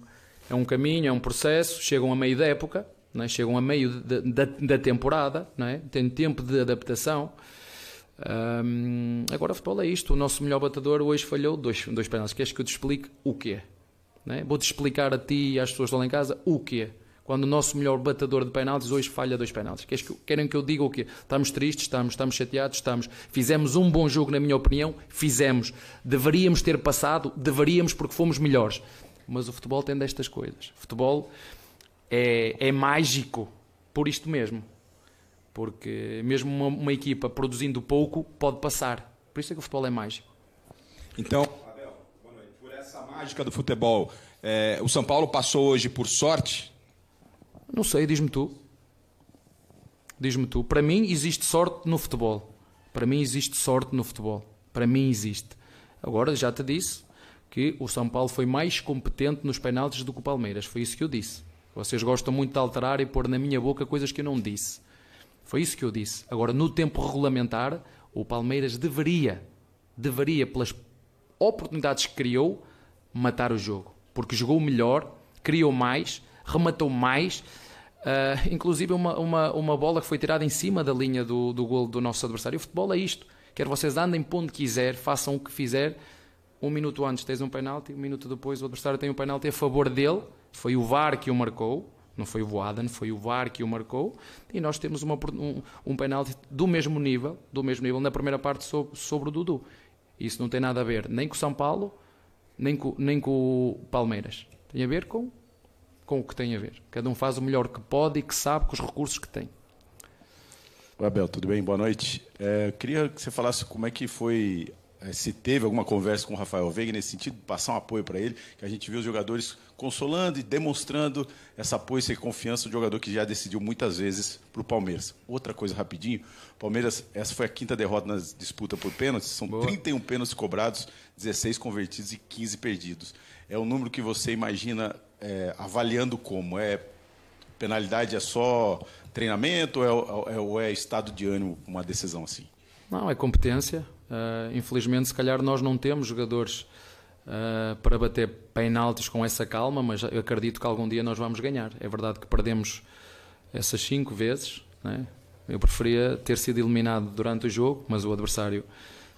é um caminho, é um processo, chegam a meio da época é? chegam a meio de, da, da temporada, não é? tem tempo de adaptação. Um, agora o futebol é isto. O nosso melhor batedor hoje falhou dois, dois penaltis. Queres que eu te explique o quê? É? Vou-te explicar a ti e às pessoas que estão lá em casa o quê? Quando o nosso melhor batedor de penaltis hoje falha dois penaltis. Querem que eu diga o quê? Estamos tristes, estamos, estamos chateados, estamos. Fizemos um bom jogo, na minha opinião, fizemos. Deveríamos ter passado, deveríamos porque fomos melhores. Mas o futebol tem destas coisas. O futebol é, é mágico por isto mesmo. Porque mesmo uma, uma equipa produzindo pouco pode passar. Por isso é que o futebol é mágico. Então, Abel, por essa mágica do futebol, é, o São Paulo passou hoje por sorte não sei, diz-me tu. Diz-me tu. Para mim existe sorte no futebol. Para mim existe sorte no futebol. Para mim existe. Agora já te disse que o São Paulo foi mais competente nos penaltis do que o Palmeiras. Foi isso que eu disse. Vocês gostam muito de alterar e pôr na minha boca coisas que eu não disse. Foi isso que eu disse. Agora, no tempo regulamentar, o Palmeiras deveria, deveria, pelas oportunidades que criou, matar o jogo. Porque jogou melhor, criou mais, rematou mais Uh, inclusive uma, uma, uma bola que foi tirada em cima da linha do, do gol do nosso adversário. O futebol é isto. Quer vocês andem para onde quiser, façam o que fizer. Um minuto antes tens um penalti, um minuto depois o adversário tem um penalti a favor dele. Foi o VAR que o marcou, não foi o Voaden, foi o VAR que o marcou. E nós temos uma, um, um penalti do mesmo nível, do mesmo nível na primeira parte sobre, sobre o Dudu. Isso não tem nada a ver nem com o São Paulo, nem com, nem com o Palmeiras. Tem a ver com com o que tem a ver. Cada um faz o melhor que pode e que sabe com os recursos que tem. Abel, tudo bem? Boa noite. É, queria que você falasse como é que foi, é, se teve alguma conversa com o Rafael Veiga nesse sentido, passar um apoio para ele, que a gente viu os jogadores consolando e demonstrando essa apoio e confiança do jogador que já decidiu muitas vezes para o Palmeiras. Outra coisa rapidinho, Palmeiras, essa foi a quinta derrota na disputa por pênaltis, são Boa. 31 pênaltis cobrados, 16 convertidos e 15 perdidos. É o número que você imagina é, avaliando como? É penalidade é só treinamento ou é, é, ou é estado de ânimo uma decisão assim? Não, é competência. Uh, infelizmente, se calhar nós não temos jogadores uh, para bater penaltis com essa calma, mas eu acredito que algum dia nós vamos ganhar. É verdade que perdemos essas cinco vezes. Né? Eu preferia ter sido eliminado durante o jogo, mas o adversário,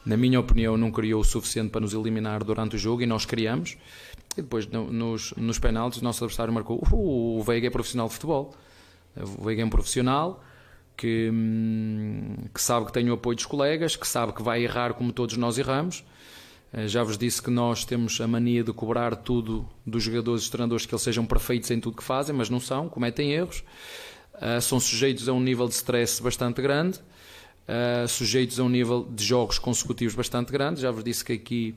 na minha opinião, não criou o suficiente para nos eliminar durante o jogo e nós criamos. E depois, no, nos, nos penaltis, o nosso adversário marcou. Uh, o Veiga é profissional de futebol. O Veiga é um profissional que, hum, que sabe que tem o apoio dos colegas, que sabe que vai errar como todos nós erramos. Eh, já vos disse que nós temos a mania de cobrar tudo dos jogadores e treinadores que eles sejam perfeitos em tudo que fazem, mas não são, cometem erros. Uh, são sujeitos a um nível de stress bastante grande, uh, sujeitos a um nível de jogos consecutivos bastante grande. Já vos disse que aqui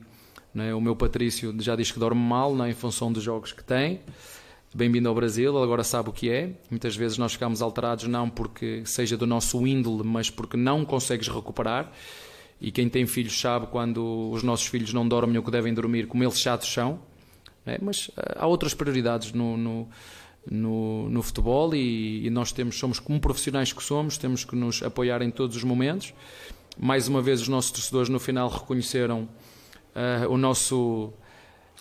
é? O meu Patrício já diz que dorme mal é? em função dos jogos que tem. Bem-vindo ao Brasil, ele agora sabe o que é. Muitas vezes nós ficamos alterados não porque seja do nosso índole, mas porque não consegues recuperar. E quem tem filhos sabe quando os nossos filhos não dormem o que devem dormir, como eles chatos são. É? Mas eh, há outras prioridades no, no, no, no futebol e, e, nós temos, somos como profissionais que somos, temos que nos apoiar em todos os momentos. Mais uma vez, os nossos torcedores no final reconheceram uh, o nosso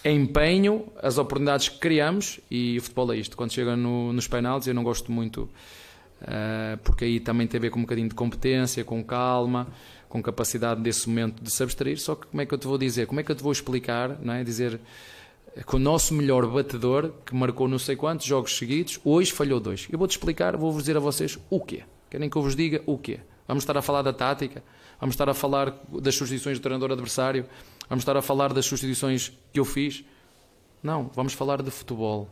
empenho, as oportunidades que criamos e o futebol é isto. Quando chega no, nos penaltis, eu não gosto muito, uh, porque aí também tem a ver com um bocadinho de competência, com calma, com capacidade desse momento de se abstrair. Só que como é que eu te vou dizer? Como é que eu te vou explicar? Não é? Dizer que o nosso melhor batedor, que marcou não sei quantos jogos seguidos, hoje falhou dois. Eu vou-te explicar, vou-vos dizer a vocês o quê. Querem que eu vos diga o quê? Vamos estar a falar da tática? Vamos estar a falar das substituições do treinador adversário? Vamos estar a falar das substituições que eu fiz? Não, vamos falar de futebol.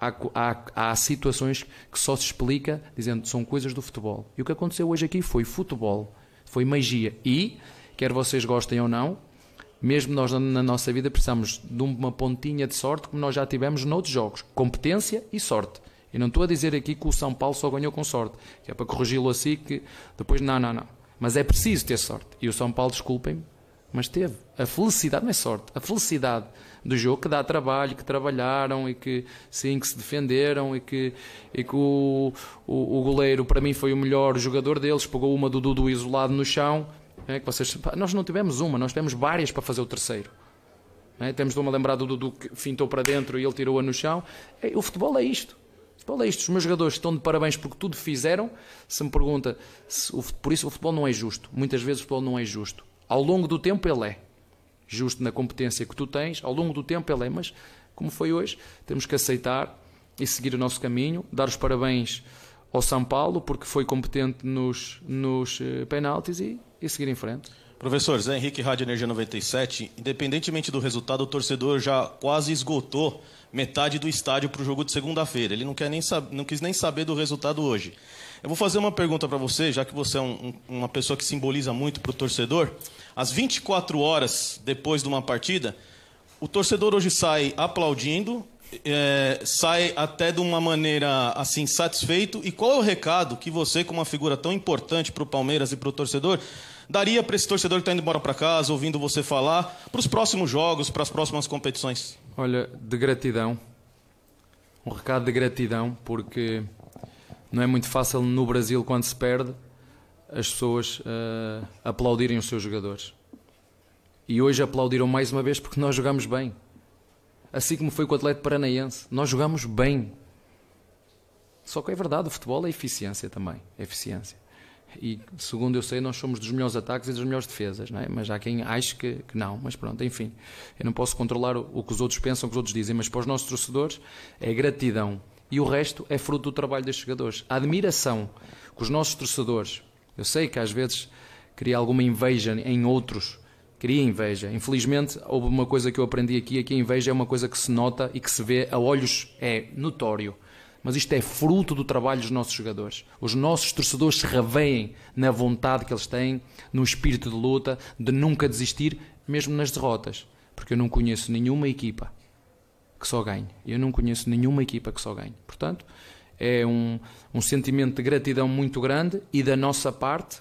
Há, há, há, situações que só se explica dizendo são coisas do futebol. E o que aconteceu hoje aqui foi futebol, foi magia. E, quer vocês gostem ou não, mesmo nós na nossa vida precisamos de uma pontinha de sorte, como nós já tivemos noutros jogos: competência e sorte. E não estou a dizer aqui que o São Paulo só ganhou com sorte, que é para corrigi-lo assim, que depois, não, não, não. Mas é preciso ter sorte. E o São Paulo, desculpem-me, mas teve. A felicidade não é sorte, a felicidade do jogo que dá trabalho, que trabalharam e que sim, que se defenderam e que, e que o, o, o goleiro para mim foi o melhor jogador deles, pegou uma do Dudu isolado no chão. É, que vocês, nós não tivemos uma, nós tivemos várias para fazer o terceiro. É, temos de uma lembrar do Dudu que fintou para dentro e ele tirou-a no chão. É, o futebol é isto. O futebol é isto. Os meus jogadores estão de parabéns porque tudo fizeram. Se me pergunta, se, por isso o futebol não é justo. Muitas vezes o futebol não é justo. Ao longo do tempo ele é. Justo na competência que tu tens, ao longo do tempo ele é. Mas, como foi hoje, temos que aceitar e seguir o nosso caminho, dar os parabéns ao São Paulo porque foi competente nos, nos uh, penaltis e, e seguir em frente. Professor, Zé Henrique, Rádio Energia 97, independentemente do resultado, o torcedor já quase esgotou metade do estádio para o jogo de segunda-feira. Ele não, quer nem não quis nem saber do resultado hoje. Eu vou fazer uma pergunta para você, já que você é um, um, uma pessoa que simboliza muito para o torcedor. Às 24 horas depois de uma partida, o torcedor hoje sai aplaudindo, é, sai até de uma maneira assim satisfeito. E qual é o recado que você, como uma figura tão importante para o Palmeiras e para o torcedor, daria para esse torcedor que está indo embora para casa, ouvindo você falar, para os próximos jogos, para as próximas competições? Olha, de gratidão. Um recado de gratidão, porque não é muito fácil no Brasil, quando se perde, as pessoas uh, aplaudirem os seus jogadores. E hoje aplaudiram mais uma vez porque nós jogamos bem. Assim como foi com o Atlético Paranaense. Nós jogamos bem. Só que é verdade, o futebol é eficiência também. É eficiência e segundo eu sei, nós somos dos melhores ataques e das melhores defesas, é? mas há quem ache que, que não. Mas pronto, enfim, eu não posso controlar o, o, que os outros pensam, o que os outros dizem, mas para os nossos torcedores é gratidão. E o resto é fruto do trabalho destes jogadores. A admiração que os nossos torcedores, eu sei que às vezes cria alguma inveja em outros, cria inveja. Infelizmente, houve uma coisa que eu aprendi aqui, é que a inveja é uma coisa que se nota e que se vê a olhos, é notório mas isto é fruto do trabalho dos nossos jogadores. Os nossos torcedores se reveem na vontade que eles têm, no espírito de luta, de nunca desistir, mesmo nas derrotas. Porque eu não conheço nenhuma equipa que só ganhe. Eu não conheço nenhuma equipa que só ganhe. Portanto, é um, um sentimento de gratidão muito grande e da nossa parte,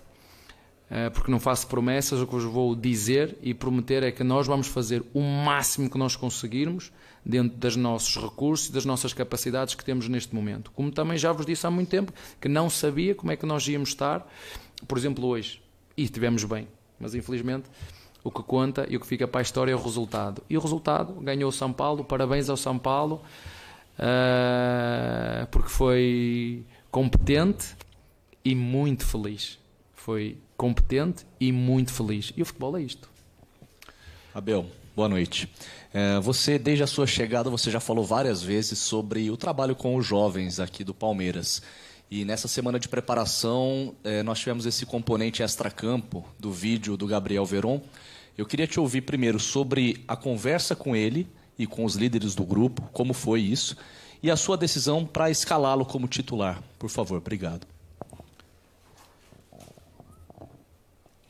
eh, porque não faço promessas, o que vos vou dizer e prometer é que nós vamos fazer o máximo que nós conseguirmos dentro dos nossos recursos e das nossas capacidades que temos neste momento. Como também já vos disse há muito tempo, que não sabia como é que nós íamos estar, por exemplo, hoje. E estivemos bem, mas infelizmente o que conta e o que fica para a história é o resultado. E o resultado ganhou o São Paulo, parabéns ao São Paulo, uh, porque foi competente e muito feliz. Foi competente e muito feliz. E o futebol é isto. Abel, boa noite. É, você, desde a sua chegada, você já falou várias vezes sobre o trabalho com os jovens aqui do Palmeiras. E nessa semana de preparação, é, nós tivemos esse componente extra-campo do vídeo do Gabriel Veron. Eu queria te ouvir primeiro sobre a conversa com ele e com os líderes do grupo, como foi isso, e a sua decisão para escalá-lo como titular. Por favor, obrigado.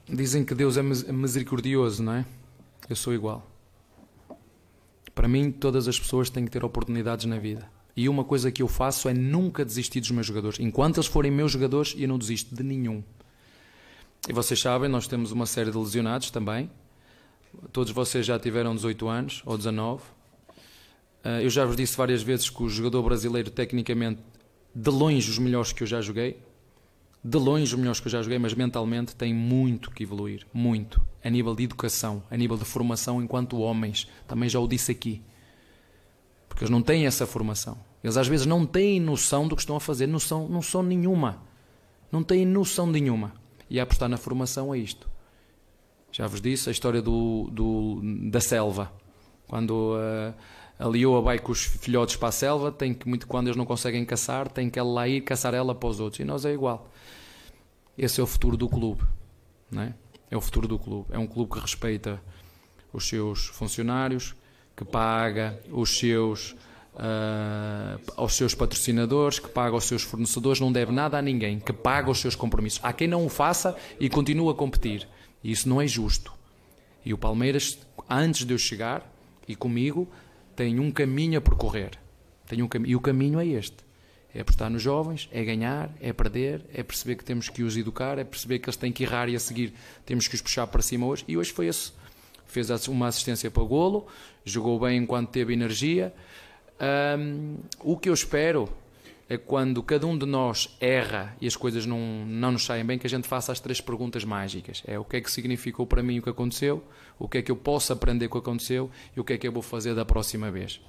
Dizem que Deus é misericordioso, não é? Eu sou igual. Para mim, todas as pessoas têm que ter oportunidades na vida. E uma coisa que eu faço é nunca desistir dos meus jogadores. Enquanto eles forem meus jogadores, eu não desisto de nenhum. E vocês sabem, nós temos uma série de lesionados também. Todos vocês já tiveram 18 anos ou 19. Eh, eu já vos disse várias vezes que o jogador brasileiro, tecnicamente, de longe os melhores que eu já joguei de longe os melhores que eu já joguei, mas mentalmente tem muito que evoluir, muito, a nível de educação, a nível de formação enquanto homens, também já o disse aqui, porque eles não têm essa formação, eles às vezes não têm noção do que estão a fazer, noção, noção nenhuma, não têm noção nenhuma, e a apostar na formação é isto. Já vos disse a história do, do da selva, quando uh, a leoa vai com os filhotes para a selva, tem que muito quando eles não conseguem caçar, tem que ela lá ir caçar ela para os outros, e nós é igual. Esse é o futuro do clube. Não é? é o futuro do clube. É um clube que respeita os seus funcionários, que paga os seus, uh, aos seus patrocinadores, que paga aos seus fornecedores, não deve nada a ninguém, que paga os seus compromissos. Há quem não o faça e continua a competir. E isso não é justo. E o Palmeiras, antes de eu chegar, e comigo, tem um caminho a percorrer. Tem um cam... E o caminho é este é apostar nos jovens, é ganhar, é perder, é perceber que temos que os educar, é perceber que eles têm que errar e a seguir temos que os puxar para cima hoje. E hoje foi isso. Fez uma assistência para golo, jogou bem enquanto teve energia. Um, o que eu espero é quando cada um de nós erra e as coisas não, não nos saem bem, que a gente faça as três perguntas mágicas. É o que é que significou para mim o que aconteceu, o que é que eu posso aprender com o que aconteceu e o que é que eu vou fazer da próxima vez.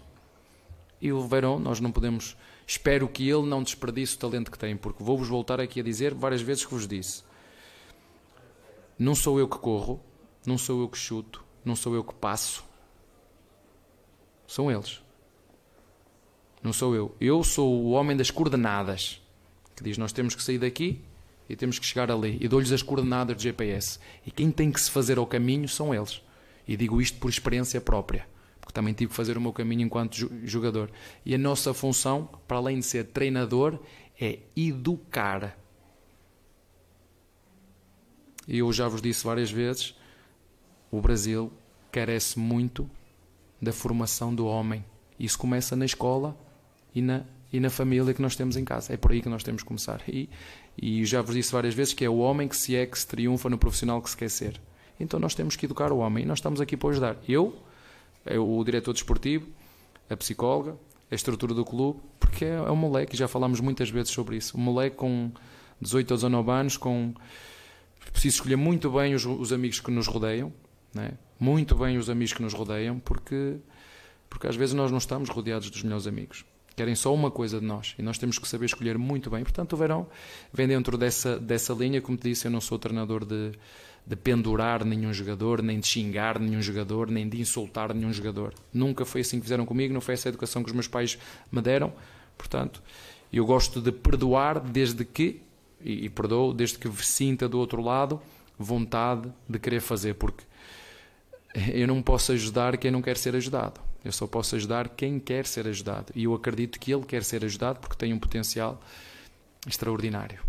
E o Verão, nós não podemos Espero que ele não desperdice o talento que tem, porque vou-vos voltar aqui a dizer várias vezes que vos disse. Não sou eu que corro, não sou eu que chuto, não sou eu que passo. São eles. Não sou eu. Eu sou o homem das coordenadas, que diz nós temos que sair daqui e temos que chegar ali. E dou-lhes as coordenadas do GPS. E quem tem que se fazer ao caminho são eles. E digo isto por experiência própria, porque também tive que fazer o meu caminho enquanto jogador. E a nossa função, para além de ser treinador, é educar. E eu já vos disse várias vezes, o Brasil carece muito da formação do homem. Isso começa na escola e na, e na família que nós temos em casa. É por aí que nós temos que começar. E, e já vos disse várias vezes que é o homem que se é, que se triunfa no profissional que se quer ser. Então nós temos que educar o homem e nós estamos aqui para ajudar. Eu, o diretor desportivo, a psicóloga, a estrutura do clube, porque é, é um moleque, já falámos muitas vezes sobre isso. Um moleque com 18 ou 19 anos, com. Preciso escolher muito bem os, os amigos que nos rodeiam, né? muito bem os amigos que nos rodeiam, porque, porque às vezes nós não estamos rodeados dos melhores amigos. Querem só uma coisa de nós e nós temos que saber escolher muito bem. Portanto, o verão vem dentro dessa, dessa linha. Como te disse, eu não sou treinador de, de pendurar nenhum jogador, nem de xingar nenhum jogador, nem de insultar nenhum jogador. Nunca foi assim que fizeram comigo, não foi essa a educação que os meus pais me deram. Portanto, eu gosto de perdoar desde que, e, e perdoo, desde que sinta do outro lado vontade de querer fazer, porque eu não posso ajudar quem não quer ser ajudado. Eu só posso ajudar quem quer ser ajudado. E eu acredito que ele quer ser ajudado porque tem um potencial extraordinário.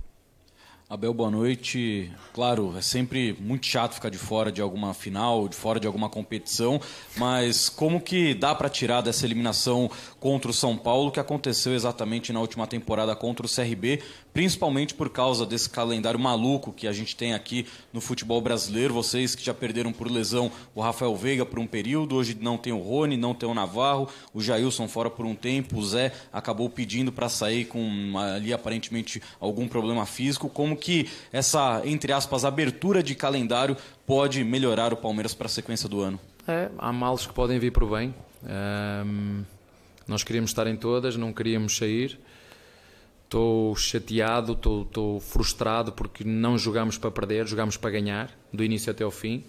Abel, boa noite. Claro, é sempre muito chato ficar de fora de alguma final, de fora de alguma competição, mas como que dá para tirar dessa eliminação contra o São Paulo que aconteceu exatamente na última temporada contra o CRB, principalmente por causa desse calendário maluco que a gente tem aqui no futebol brasileiro. Vocês que já perderam por lesão o Rafael Veiga por um período, hoje não tem o Rony, não tem o Navarro, o Jailson fora por um tempo, o Zé acabou pedindo para sair com ali aparentemente algum problema físico. Como que essa, entre aspas, abertura de calendário pode melhorar o Palmeiras para a sequência do ano? É, há males que podem vir por bem. Um, nós queríamos estar em todas, não queríamos sair. Estou chateado, estou frustrado porque não jogamos para perder, jogamos para ganhar, do início até ao fim.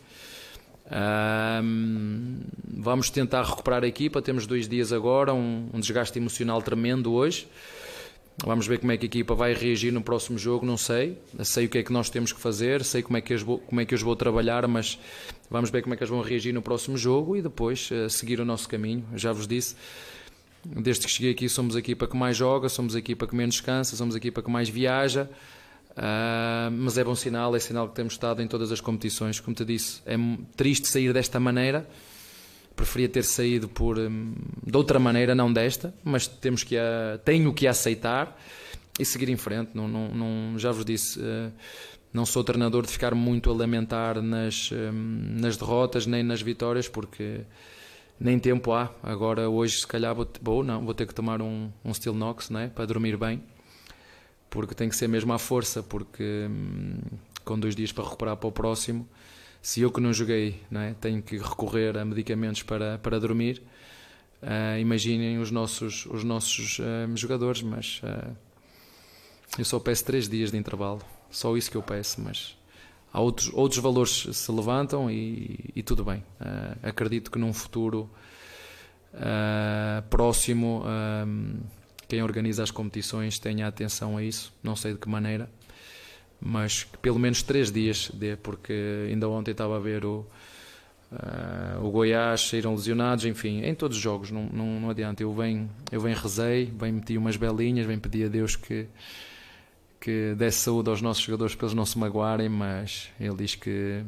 Um, vamos tentar recuperar a equipa. Temos dois dias agora, um, um, desgaste emocional tremendo hoje. Vamos ver como é que a equipa vai reagir no próximo jogo. Não sei, sei o que é que nós temos que fazer, sei como é que, vou, como é que os vou trabalhar, mas vamos ver como é que eles vão reagir no próximo jogo e depois uh, seguir o nosso caminho. Já vos disse, Desde que cheguei aqui, somos a equipa que mais joga, somos a equipa que menos descansa, somos a equipa que mais viaja. Uh, mas é bom sinal, é sinal que temos estado em todas as competições. Como te disse, é triste sair desta maneira. Preferia ter saído por um, de outra maneira, não desta, mas temos que a, tenho que aceitar e seguir em frente. Não, não, não já vos disse, uh, não sou treinador de ficar muito a lamentar nas, um, nas derrotas nem nas vitórias, porque nem tempo há. Agora, hoje, se calhar, vou, não, vou ter que tomar um, um Steel Nox né, para dormir bem, porque tem que ser mesmo à força, porque hum, com dois dias para recuperar para o próximo, se eu que não joguei né, tenho que recorrer a medicamentos para, para dormir, uh, imaginem os nossos, os nossos uh, jogadores, mas uh, eu só peço três dias de intervalo, só isso que eu peço, mas há outros, outros valores se levantam e, e tudo bem. Uh, acredito que num futuro uh, próximo uh, quem organiza as competições tenha atenção a isso, não sei de que maneira, mas que pelo menos três dias dê, porque ainda ontem estava a ver o, o Goiás saíram lesionados, enfim, em todos os jogos, não, não, não adianta. Eu venho, eu venho rezei, venho meti umas belinhas, venho pedir a Deus que que desse saúde aos nossos jogadores para eles não se magoarem, mas ele diz que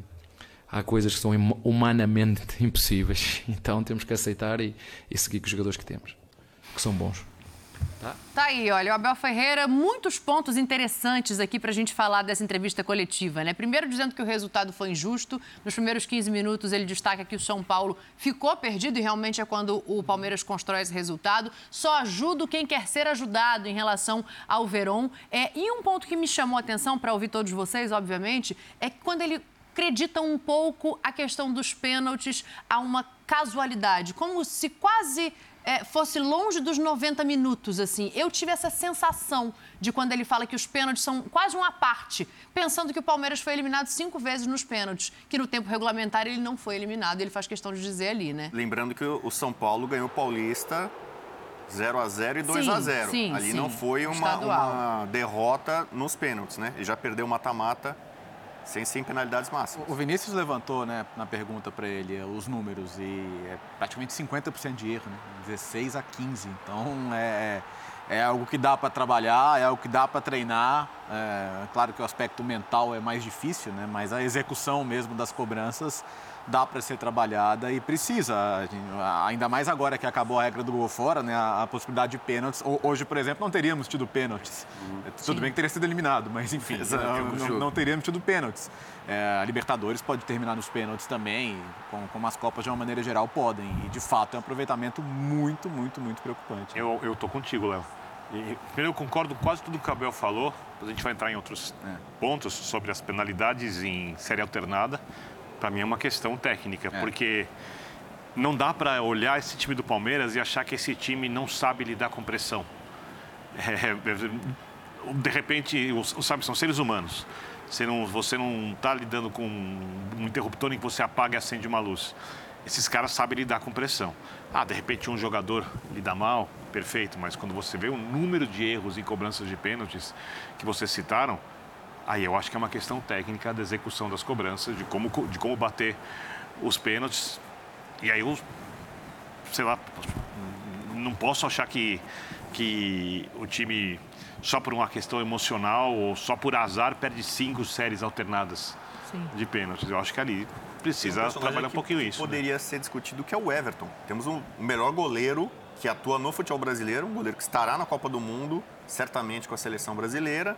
há coisas que são humanamente impossíveis, então temos que aceitar e, e seguir com os jogadores que temos, que são bons. Tá. tá aí, olha, o Abel Ferreira, muitos pontos interessantes aqui para a gente falar dessa entrevista coletiva, né? Primeiro, dizendo que o resultado foi injusto. Nos primeiros 15 minutos, ele destaca que o São Paulo ficou perdido e realmente é quando o Palmeiras constrói esse resultado. Só ajudo quem quer ser ajudado em relação ao Verón. É, e um ponto que me chamou a atenção, para ouvir todos vocês, obviamente, é que quando ele acredita um pouco a questão dos pênaltis a uma casualidade, como se quase é, fosse longe dos 90 minutos, assim. Eu tive essa sensação de quando ele fala que os pênaltis são quase uma parte, pensando que o Palmeiras foi eliminado cinco vezes nos pênaltis, que no tempo regulamentar ele não foi eliminado, ele faz questão de dizer ali, né? Lembrando que o São Paulo ganhou o Paulista 0 a 0 e 2 a 0 sim, Ali sim. não foi uma, uma derrota nos pênaltis, né? Ele já perdeu o mata-mata sem, sem penalidades máximas. O Vinícius levantou, né, na pergunta para ele, eh, os números e é praticamente 50% de erro, né? 16 a 15. Então é, é algo que dá para trabalhar, é algo que dá para treinar. É, claro que o aspecto mental é mais difícil, né? Mas a execução mesmo das cobranças dá para ser trabalhada e precisa. Ainda mais agora que acabou a regra do gol fora, né? A, a possibilidade de pênaltis. Ho- Hoje, por exemplo, não teríamos tido pênaltis. Tudo bem que teria sido eliminado, mas enfim, não, jogo, não- não teríamos tido pênaltis. É, a Libertadores pode terminar nos pênaltis também, com- como as Copas de uma maneira geral podem. E de fato é um aproveitamento muito, muito, muito preocupante. Eu, eu tô contigo, Léo. E, primeiro, eu concordo com quase tudo que o Abel falou. Depois a gente vai entrar em outros pontos sobre as penalidades em série alternada. Para mim é uma questão técnica, porque não dá para olhar esse time do Palmeiras e achar que esse time não sabe lidar com pressão. É, é, de repente, sabe, são seres humanos. Você não você não está lidando com um interruptor em que você apaga e acende uma luz. Esses caras sabem lidar com pressão. Ah, de repente um jogador lida mal, perfeito, mas quando você vê o número de erros em cobranças de pênaltis que vocês citaram, aí eu acho que é uma questão técnica da execução das cobranças, de como, co- de como bater os pênaltis. E aí eu, sei lá, não posso achar que, que o time, só por uma questão emocional ou só por azar, perde cinco séries alternadas Sim. de pênaltis. Eu acho que ali precisa um trabalhar um que pouquinho isso. né? Poderia ser discutido que é o Everton. Temos um melhor goleiro que atua no futebol brasileiro, um goleiro que estará na Copa do Mundo, certamente com a seleção brasileira.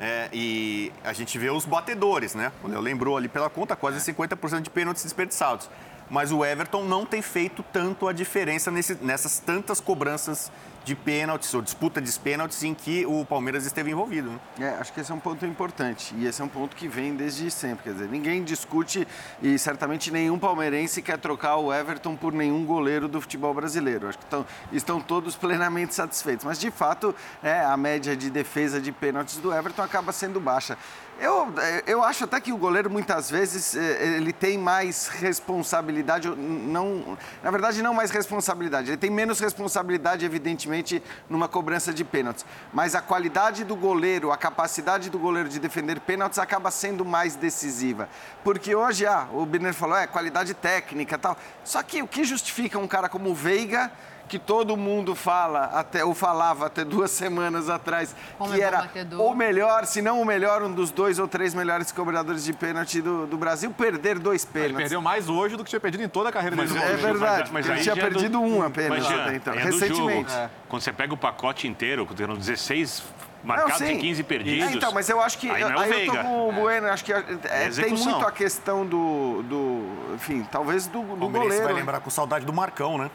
É, e a gente vê os batedores, né? O Léo lembrou ali pela conta, quase 50% de pênaltis desperdiçados. Mas o Everton não tem feito tanto a diferença nesse- nessas tantas cobranças de pênaltis ou disputa de pênaltis em que o Palmeiras esteve envolvido. Né? É, acho que esse é um ponto importante. E esse é um ponto que vem desde sempre. Quer dizer, ninguém discute e certamente nenhum palmeirense quer trocar o Everton por nenhum goleiro do futebol brasileiro. Acho que estão, estão todos plenamente satisfeitos. Mas, de fato, é, a média de defesa de pênaltis do Everton acaba sendo baixa. Eu, é, eu acho até que o goleiro, muitas vezes, é, ele tem mais responsabilidade, não, na verdade, não mais responsabilidade, ele tem menos responsabilidade, evidentemente, numa cobrança de pênaltis. Mas a qualidade do goleiro, a capacidade do goleiro de defender pênaltis acaba sendo mais decisiva. Porque hoje, ah, o Birner falou, é qualidade técnica tal. Só que o que justifica um cara como o Veiga, que todo mundo fala, até, ou falava até duas semanas atrás, Como que é era batedor. o melhor, se não o melhor, um dos dois ou três melhores cobradores de pênalti do, do Brasil, perder dois Ele pênaltis. perdeu mais hoje do que tinha perdido em toda a carreira dele. no é verdade, ele aí tinha já é do- perdido um apenas Mas, até então, é recentemente. jogo. Quando você pega o pacote inteiro, tendo 16 marcados sim. e 15 perdidos. É, então, mas eu acho que. Aí Aí, não é o eu tô com o Bueno, acho que é, tem execução. muito a questão do. do enfim, talvez do, do O goleiro. vai lembrar com saudade do Marcão, né?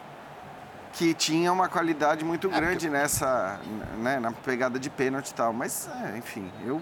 Que tinha uma qualidade muito grande nessa, né, na pegada de pênalti e tal. Mas, é, enfim, eu,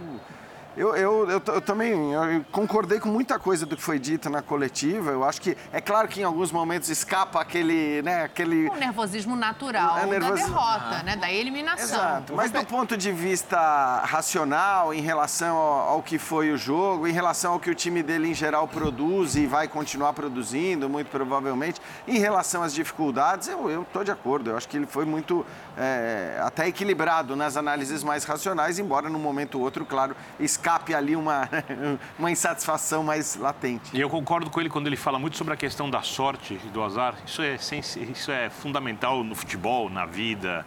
eu, eu, eu, eu também eu concordei com muita coisa do que foi dito na coletiva. Eu acho que, é claro que em alguns momentos escapa aquele, né, aquele... O nervosismo natural É, nervosi- da derrota, né? Da eliminação. Exato, mas do ponto de vista racional, em relação ao, ao que foi o jogo, em relação ao que o time dele em geral produz e vai continuar produzindo, muito provavelmente, em relação às dificuldades, eu estou de acordo. Eu acho que ele foi muito é, até equilibrado nas análises mais racionais, embora num momento ou outro, claro, escape ali uma, uma insatisfação mais latente. E eu concordo com ele quando ele fala muito sobre a questão da sorte e do azar. Isso é, isso é fundamental no futebol, na vida.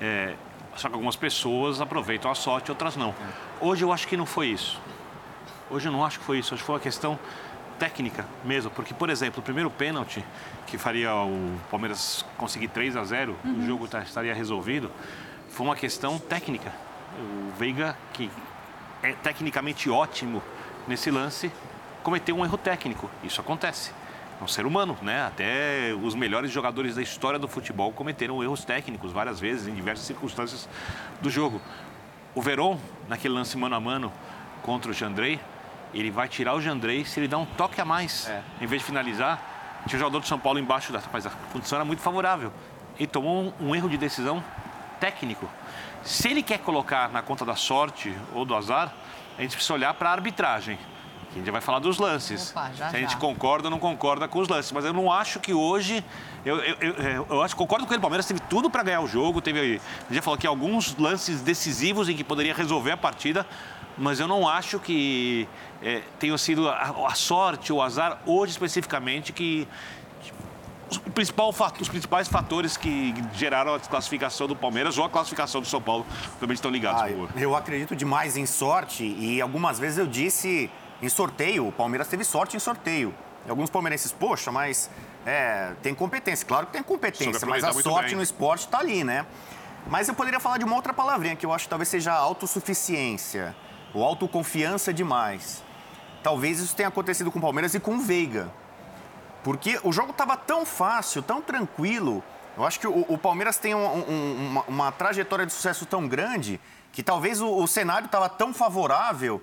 É, só que algumas pessoas aproveitam a sorte, outras não. Hoje eu acho que não foi isso. Hoje eu não acho que foi isso. Acho que foi uma questão técnica mesmo. Porque, por exemplo, o primeiro pênalti que faria o Palmeiras conseguir 3 a 0 o jogo tá- estaria resolvido, foi uma questão técnica. O Veiga, que é tecnicamente ótimo nesse lance, cometeu um erro técnico. Isso acontece. É um ser humano, né? Até os melhores jogadores da história do futebol cometeram erros técnicos várias vezes, em diversas circunstâncias do jogo. O Verón, naquele lance mano a mano contra o Jandrei, ele vai tirar o Jandrei se ele dá um toque a mais. Em vez de finalizar, tinha o jogador do São Paulo embaixo, da, mas a condição era muito favorável. Ele tomou um, um erro de decisão técnico. Se ele quer colocar na conta da sorte ou do azar, a gente precisa olhar para a arbitragem. A gente vai falar dos lances. Opa, já, Se a gente já. concorda ou não concorda com os lances. Mas eu não acho que hoje. Eu, eu, eu, eu acho concordo com ele. O Palmeiras teve tudo para ganhar o jogo. Teve, a gente já falou aqui alguns lances decisivos em que poderia resolver a partida. Mas eu não acho que é, tenha sido a, a sorte, o azar, hoje especificamente, que. Os, principais fatores que geraram a desclassificação do Palmeiras ou a classificação do São Paulo também estão ligados. Ah, por eu, favor. eu acredito demais em sorte e algumas vezes eu disse em sorteio. O Palmeiras teve sorte em sorteio. E alguns palmeirenses, poxa, mas é, tem competência. Claro que tem competência, mas a sorte bem. no esporte está ali, né? Mas eu poderia falar de uma outra palavrinha que eu acho que talvez seja autossuficiência ou autoconfiança demais. Talvez isso tenha acontecido com o Palmeiras e com o Veiga. Porque o jogo estava tão fácil, tão tranquilo. Eu acho que o, o Palmeiras tem um- um- uma, uma trajetória de sucesso tão grande que talvez o, o cenário estava tão favorável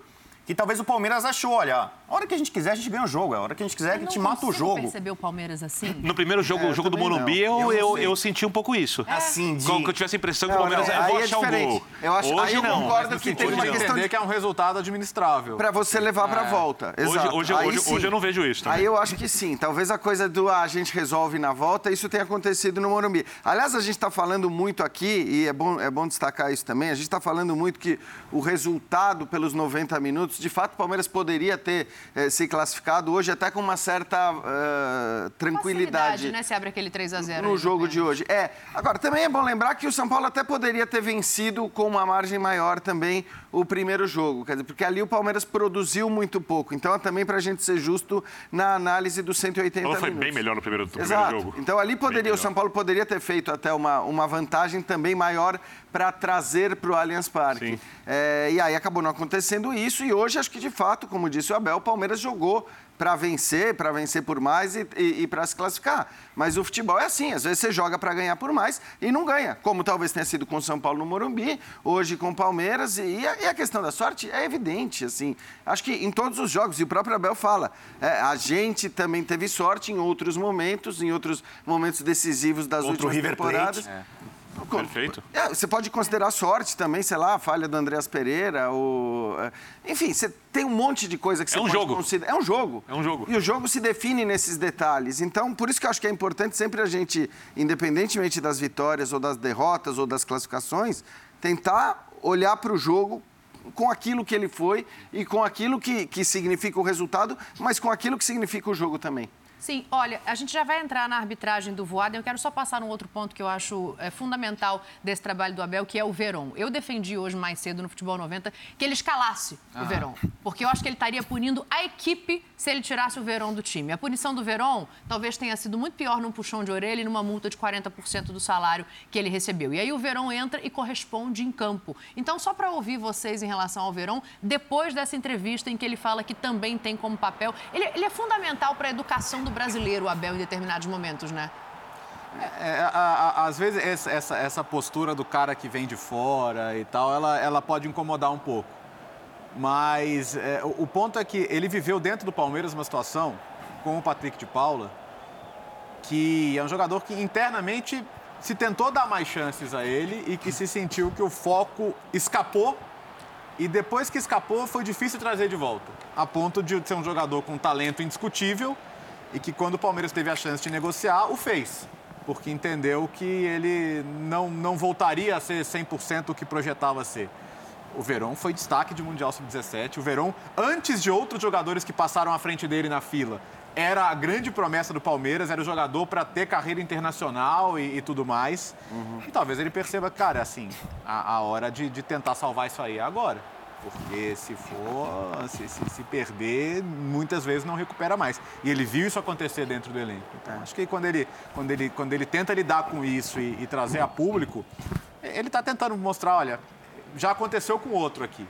que talvez o Palmeiras achou, olha, a hora que a gente quiser a gente ganha o jogo, a hora que a gente quiser a gente não mata o jogo. perceber o Palmeiras assim. No primeiro jogo, É, o jogo do não. Morumbi, Eu eu, não eu, eu senti um pouco isso. Assim, de... Como que eu tivesse a impressão que Não, o Palmeiras não, eu vou aí é achar um diferente. gol. Eu acho- Hoje aí eu não. concordo que tem uma de questão de- que é um resultado administrável. Para você levar para a volta. Hoje, Exato. hoje, Aí hoje, sim. hoje eu não vejo isso. também. Aí eu acho que sim. Talvez a coisa do ah, a gente resolve na volta, isso tenha acontecido no Morumbi. Aliás, a gente está falando muito aqui, e é bom, é bom destacar isso também, a gente está falando muito que o resultado pelos 90 minutos, de fato, o Palmeiras poderia ter eh, se classificado hoje até com uma certa eh, tranquilidade. Facilidade, né? Se abre aquele 3 a 0 no jogo de hoje. É. Agora, também é bom lembrar que o São Paulo até poderia ter vencido com uma margem maior também o primeiro jogo. Quer dizer, porque ali o Palmeiras produziu muito pouco. Então, é também para a gente ser justo na análise dos 180 Ela foi minutos. bem melhor no primeiro, no primeiro Exato. jogo. Então ali poderia, o. São Paulo poderia ter feito até uma, uma vantagem também maior para trazer para o Allianz Parque. É, e aí acabou não acontecendo isso e hoje acho que de fato, como disse o Abel, o Palmeiras jogou para vencer, para vencer por mais e, e, para se classificar. Mas o futebol é assim, às vezes você joga para ganhar por mais e não ganha, como talvez tenha sido com o São Paulo no Morumbi, hoje com o Palmeiras e a, e a questão da sorte é evidente, assim. Acho que em todos os jogos, e o próprio Abel fala, é, a gente também teve sorte em outros momentos, em outros momentos decisivos das Contra o últimas River Plate. temporadas. Perfeito. É, você pode considerar sorte também, sei lá, a falha do Andreas Pereira, ou... é, enfim, você tem um monte de coisa que você um pode jogo. considerar. É um jogo. É um jogo. E o jogo se define nesses detalhes. Então, por isso que eu acho que é importante sempre a gente, independentemente das vitórias ou das derrotas ou das classificações, tentar olhar para o jogo com aquilo que ele foi e com aquilo que, que significa o resultado, mas com aquilo que significa o jogo também. Sim, olha, a gente já vai entrar na arbitragem do Voaden. Eu quero só passar um outro ponto que eu acho é, fundamental desse trabalho do Abel, que é o Verón. Eu defendi hoje mais cedo no Futebol 90 que ele escalasse o Verón, porque eu acho que ele estaria punindo a equipe se ele tirasse o Verón do time. A punição do Verón talvez tenha sido muito pior num puxão de orelha e numa multa de 40% do salário que ele recebeu. E aí o Verón entra e corresponde em campo. Então, só para ouvir vocês em relação ao Verón, depois dessa entrevista em que ele fala que também tem como papel, ele, ele é fundamental para a educação do brasileiro, o Abel, em determinados momentos, né? É, a- a- às vezes essa, essa, essa postura do cara que vem de fora e tal, ela, ela pode incomodar um pouco. Mas é, o, o ponto é que ele viveu dentro do Palmeiras uma situação com o Patrick de Paula, que é um jogador que internamente se tentou dar mais chances a ele e que se sentiu que o foco escapou e depois que escapou foi difícil trazer de volta, a ponto de ser um jogador com talento indiscutível e que quando o Palmeiras teve a chance de negociar, o fez, porque entendeu que ele não, não voltaria a ser 100% o que projetava ser. O Verón foi destaque de Mundial Sub-17. O Verón, antes de outros jogadores que passaram à frente dele na fila, era a grande promessa do Palmeiras, era o jogador para ter carreira internacional e, e tudo mais. E talvez ele perceba, cara, assim, a, a hora de, de tentar salvar isso aí é agora. Porque se for, se, se, se perder, muitas vezes não recupera mais. E ele viu isso acontecer dentro do elenco. Então, acho que quando ele, quando ele, quando ele tenta lidar com isso e, e trazer a público, ele está tentando mostrar, olha, já aconteceu com outro aqui.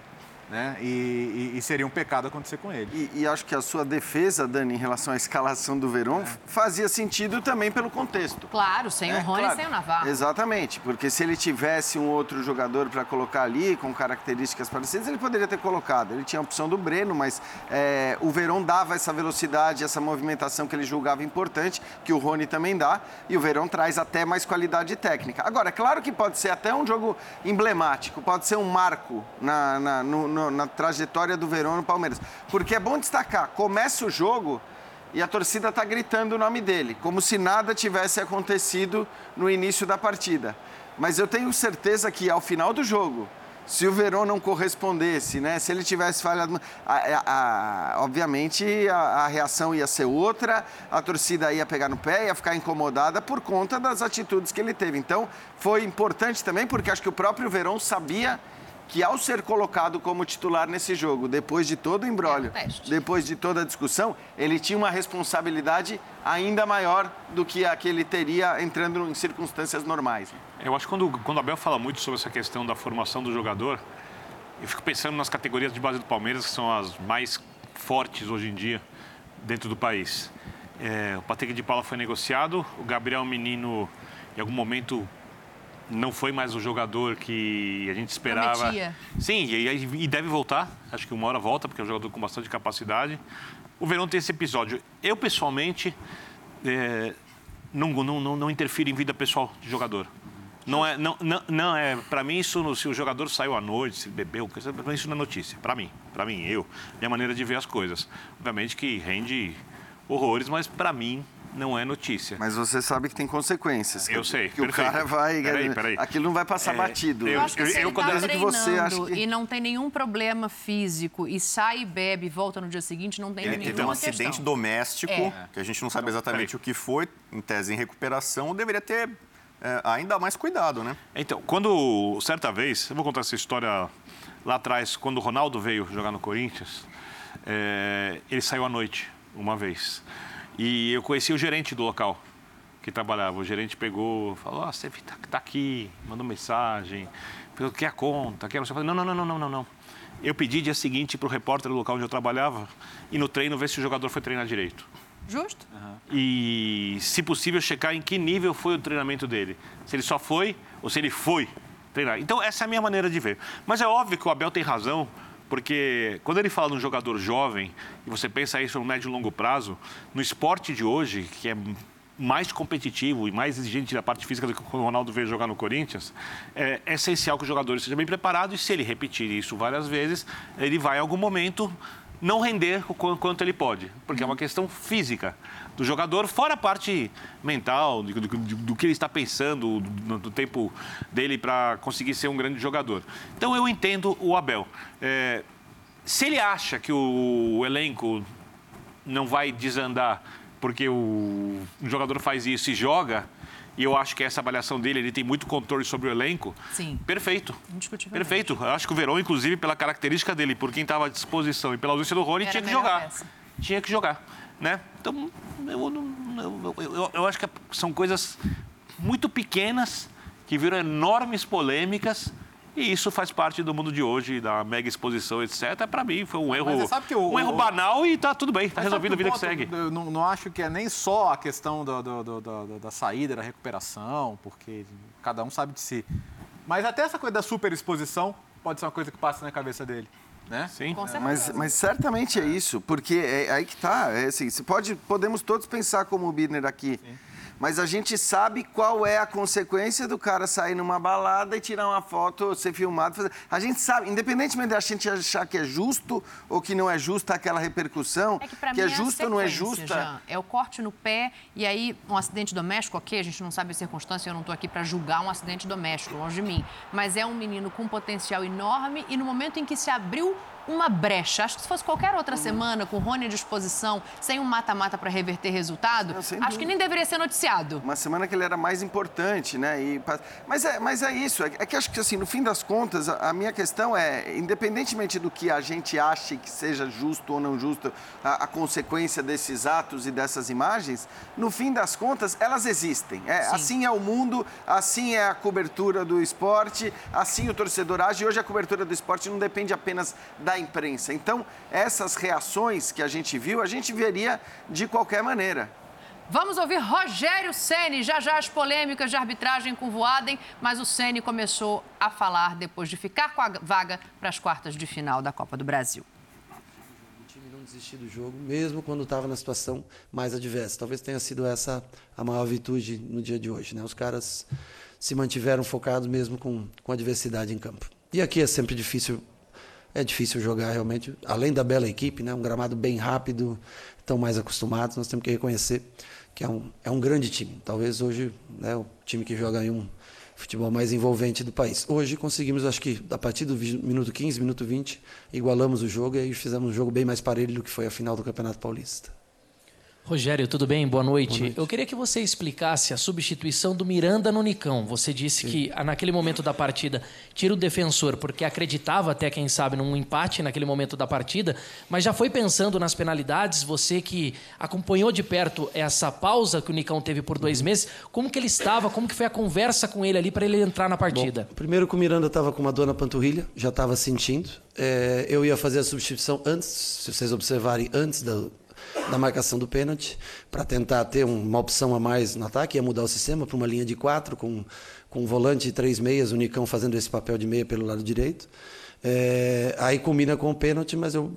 Né? E, e- e seria um pecado acontecer com ele. E, e acho que a sua defesa, Dani, em relação à escalação do Verón, fazia sentido também pelo contexto. Claro, sem É, o Rony claro. sem o Navarro. Exatamente, porque se ele tivesse um outro jogador para colocar ali, com características parecidas, ele poderia ter colocado. Ele tinha a opção do Breno, mas é, o Verón dava essa velocidade, essa movimentação que ele julgava importante, que o Rony também dá, e o Verón traz até mais qualidade técnica. Agora, é claro que pode ser até um jogo emblemático, pode ser um marco na- na- no, no no, na trajetória do Verón no Palmeiras. Porque é bom destacar, começa o jogo e a torcida está gritando o nome dele, como se nada tivesse acontecido no início da partida. Mas eu tenho certeza que ao final do jogo, se o Verón não correspondesse, né? Se ele tivesse falhado, a, a, obviamente a, a, reação ia ser outra, a torcida ia pegar no pé, ia ficar incomodada por conta das atitudes que ele teve. Então, foi importante também porque acho que o próprio Verón sabia que ao ser colocado como titular nesse jogo, depois de todo o embrólio, é depois de toda a discussão, ele tinha uma responsabilidade ainda maior do que a que ele teria entrando em circunstâncias normais. Eu acho que quando, quando o Abel fala muito sobre essa questão da formação do jogador, eu fico pensando nas categorias de base do Palmeiras, que são as mais fortes hoje em dia dentro do país. É, o Patrick de Paula foi negociado, o Gabriel Menino, em algum momento, não foi mais o jogador que a gente esperava. Prometia. Sim, e, e, deve voltar. Acho que uma hora volta, porque é um jogador com bastante capacidade. O Verão tem esse episódio. Eu, pessoalmente, é, não, não, não, não interfiro em vida pessoal de jogador. Não é, não, não, não é para mim isso se o jogador saiu à noite, se bebeu, isso não é notícia. Para mim, para mim, eu, minha maneira de ver as coisas. Obviamente que rende horrores, mas para mim não é notícia. Mas você sabe que tem consequências. Eu que, sei. Que perfeito. o cara vai. Peraí, peraí. Aquilo não vai passar é, batido. Eu, acho que se eu, ele tá que você acha que... e não tem nenhum problema físico e sai, bebe e volta no dia seguinte, não tem ele nenhuma teve um acidente questão. doméstico, é. que a gente não sabe exatamente o que foi, em tese em recuperação, deveria ter é, ainda mais cuidado, né? Então, quando, certa vez, eu vou contar essa história lá atrás, quando o Ronaldo veio jogar no Corinthians, é, ele saiu à noite, uma vez. E eu conheci o gerente do local que trabalhava. O gerente pegou, falou: ah, você está tá aqui, mandou mensagem, falou, quer a conta, quer. Você falou: não, não, não, não, não, não. Eu pedi dia seguinte para o repórter do local onde eu trabalhava e no treino ver se o jogador foi treinar direito. Justo. Uhum. E, se possível, checar em que nível foi o treinamento dele. Se ele só foi ou se ele foi treinar. Então, essa é a minha maneira de ver. Mas é óbvio que o Abel tem razão porque quando ele fala de um jogador jovem, e você pensa isso no médio e longo prazo, no esporte de hoje, que é mais competitivo e mais exigente da parte física do que o Ronaldo veio jogar no Corinthians, é, é essencial que o jogador esteja bem preparado e se ele repetir isso várias vezes, ele vai em algum momento não render o quanto ele pode, porque é uma questão física do jogador, fora a parte mental, do, do, do que ele está pensando, do, do tempo dele para conseguir ser um grande jogador. Então eu entendo o Abel. É, se ele acha que o, elenco não vai desandar porque o, o jogador faz isso e joga, e eu acho que essa avaliação dele, ele tem muito controle sobre o elenco. Sim. Perfeito. Perfeito. Eu acho que o Verão, inclusive, pela característica dele, por quem estava à disposição e pela ausência do Rony, Era tinha que jogar. Peça. Tinha que jogar. Né? Então, eu, eu, eu, eu acho que são coisas muito pequenas que viram enormes polêmicas e isso faz parte do mundo de hoje, da mega exposição, etc. Para mim foi um erro, o, um erro banal e tá tudo bem, tá resolvido a vida que segue. Eu não, não, acho que é nem só a questão do, do, do, da saída, da recuperação, porque cada um sabe de si. Mas até essa coisa da superexposição pode ser uma coisa que passa na cabeça dele. Né? Sim. Mas, mas certamente é isso, porque é, aí que tá. É assim, pode, podemos todos pensar como o Birner aqui. Sim mas a gente sabe qual é a consequência do cara sair numa balada e tirar uma foto, ser filmado. Fazer... A gente sabe, independentemente da gente achar que é justo ou que não é justa aquela repercussão, é que, que é, é justo ou não é justa. Jean, é o corte no pé e aí um acidente doméstico, ok, a gente não sabe a circunstância, eu não estou aqui para julgar um acidente doméstico, longe de mim. Mas é um menino com um potencial enorme e no momento em que se abriu uma brecha. Acho que se fosse qualquer outra uhum. semana, com o Rony à disposição, sem um mata-mata para reverter resultado, não, acho dúvida. que nem deveria ser noticiado. Uma semana que ele era mais importante, né? E, mas, é, mas é isso. É, é que acho que, assim, no fim das contas, a, a, minha questão é, independentemente do que a gente ache que seja justo ou não justo a, a, consequência desses atos e dessas imagens, no fim das contas, elas existem. É, assim é o mundo, assim é a cobertura do esporte, assim o torcedor age. E hoje a cobertura do esporte não depende apenas da imprensa. Então, essas reações que a gente viu, a gente veria de qualquer maneira. Vamos ouvir Rogério Ceni. Já já as polêmicas de arbitragem com Voaden, mas o Ceni começou a falar depois de ficar com a vaga para as quartas de final da Copa do Brasil. O time não desistiu do jogo, mesmo quando estava na situação mais adversa. Talvez tenha sido essa a maior virtude no dia de hoje. Né? Os caras se mantiveram focados mesmo com, com a adversidade em campo. E aqui é sempre difícil é difícil jogar realmente. Além da bela equipe, né? Um gramado bem rápido, estão mais acostumados. Nós temos que reconhecer que é um, é um grande time. Talvez hoje né, o time que joga em um futebol mais envolvente do país. Hoje conseguimos, acho que a partir do minuto 15, minuto 20, igualamos o jogo e aí fizemos um jogo bem mais parelho do que foi a final do Campeonato Paulista. Rogério, tudo bem? Boa noite. Boa noite. Eu queria que você explicasse a substituição do Miranda no Nicão. Você disse Sim. que ah, naquele momento da partida tira o defensor porque acreditava até quem sabe num empate naquele momento da partida, mas já foi pensando nas penalidades. Você que acompanhou de perto essa pausa que o Nicão teve por dois meses, como que ele estava? Como que foi a conversa com ele ali para ele entrar na partida? Bom, primeiro que o Miranda estava com uma dor na panturrilha, já estava sentindo. É, eu ia fazer a substituição antes, se vocês observarem, antes da, da marcação do pênalti, para tentar ter uma opção a mais no ataque, ia mudar o sistema para uma linha de quatro, com, com um volante e três meias, o Nicão fazendo esse papel de meia pelo lado direito. É, aí combina com o pênalti, mas eu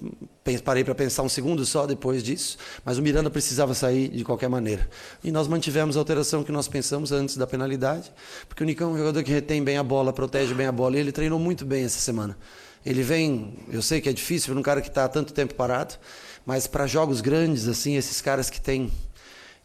parei para pensar um segundo só depois disso. Mas o Miranda precisava sair de qualquer maneira. E nós mantivemos a alteração que nós pensamos antes da penalidade, porque o Nicão é um jogador que retém bem a bola, protege bem a bola, e ele treinou muito bem essa semana. Ele vem, eu sei que é difícil para um cara que está há tanto tempo parado, mas para jogos grandes, assim, esses caras que têm.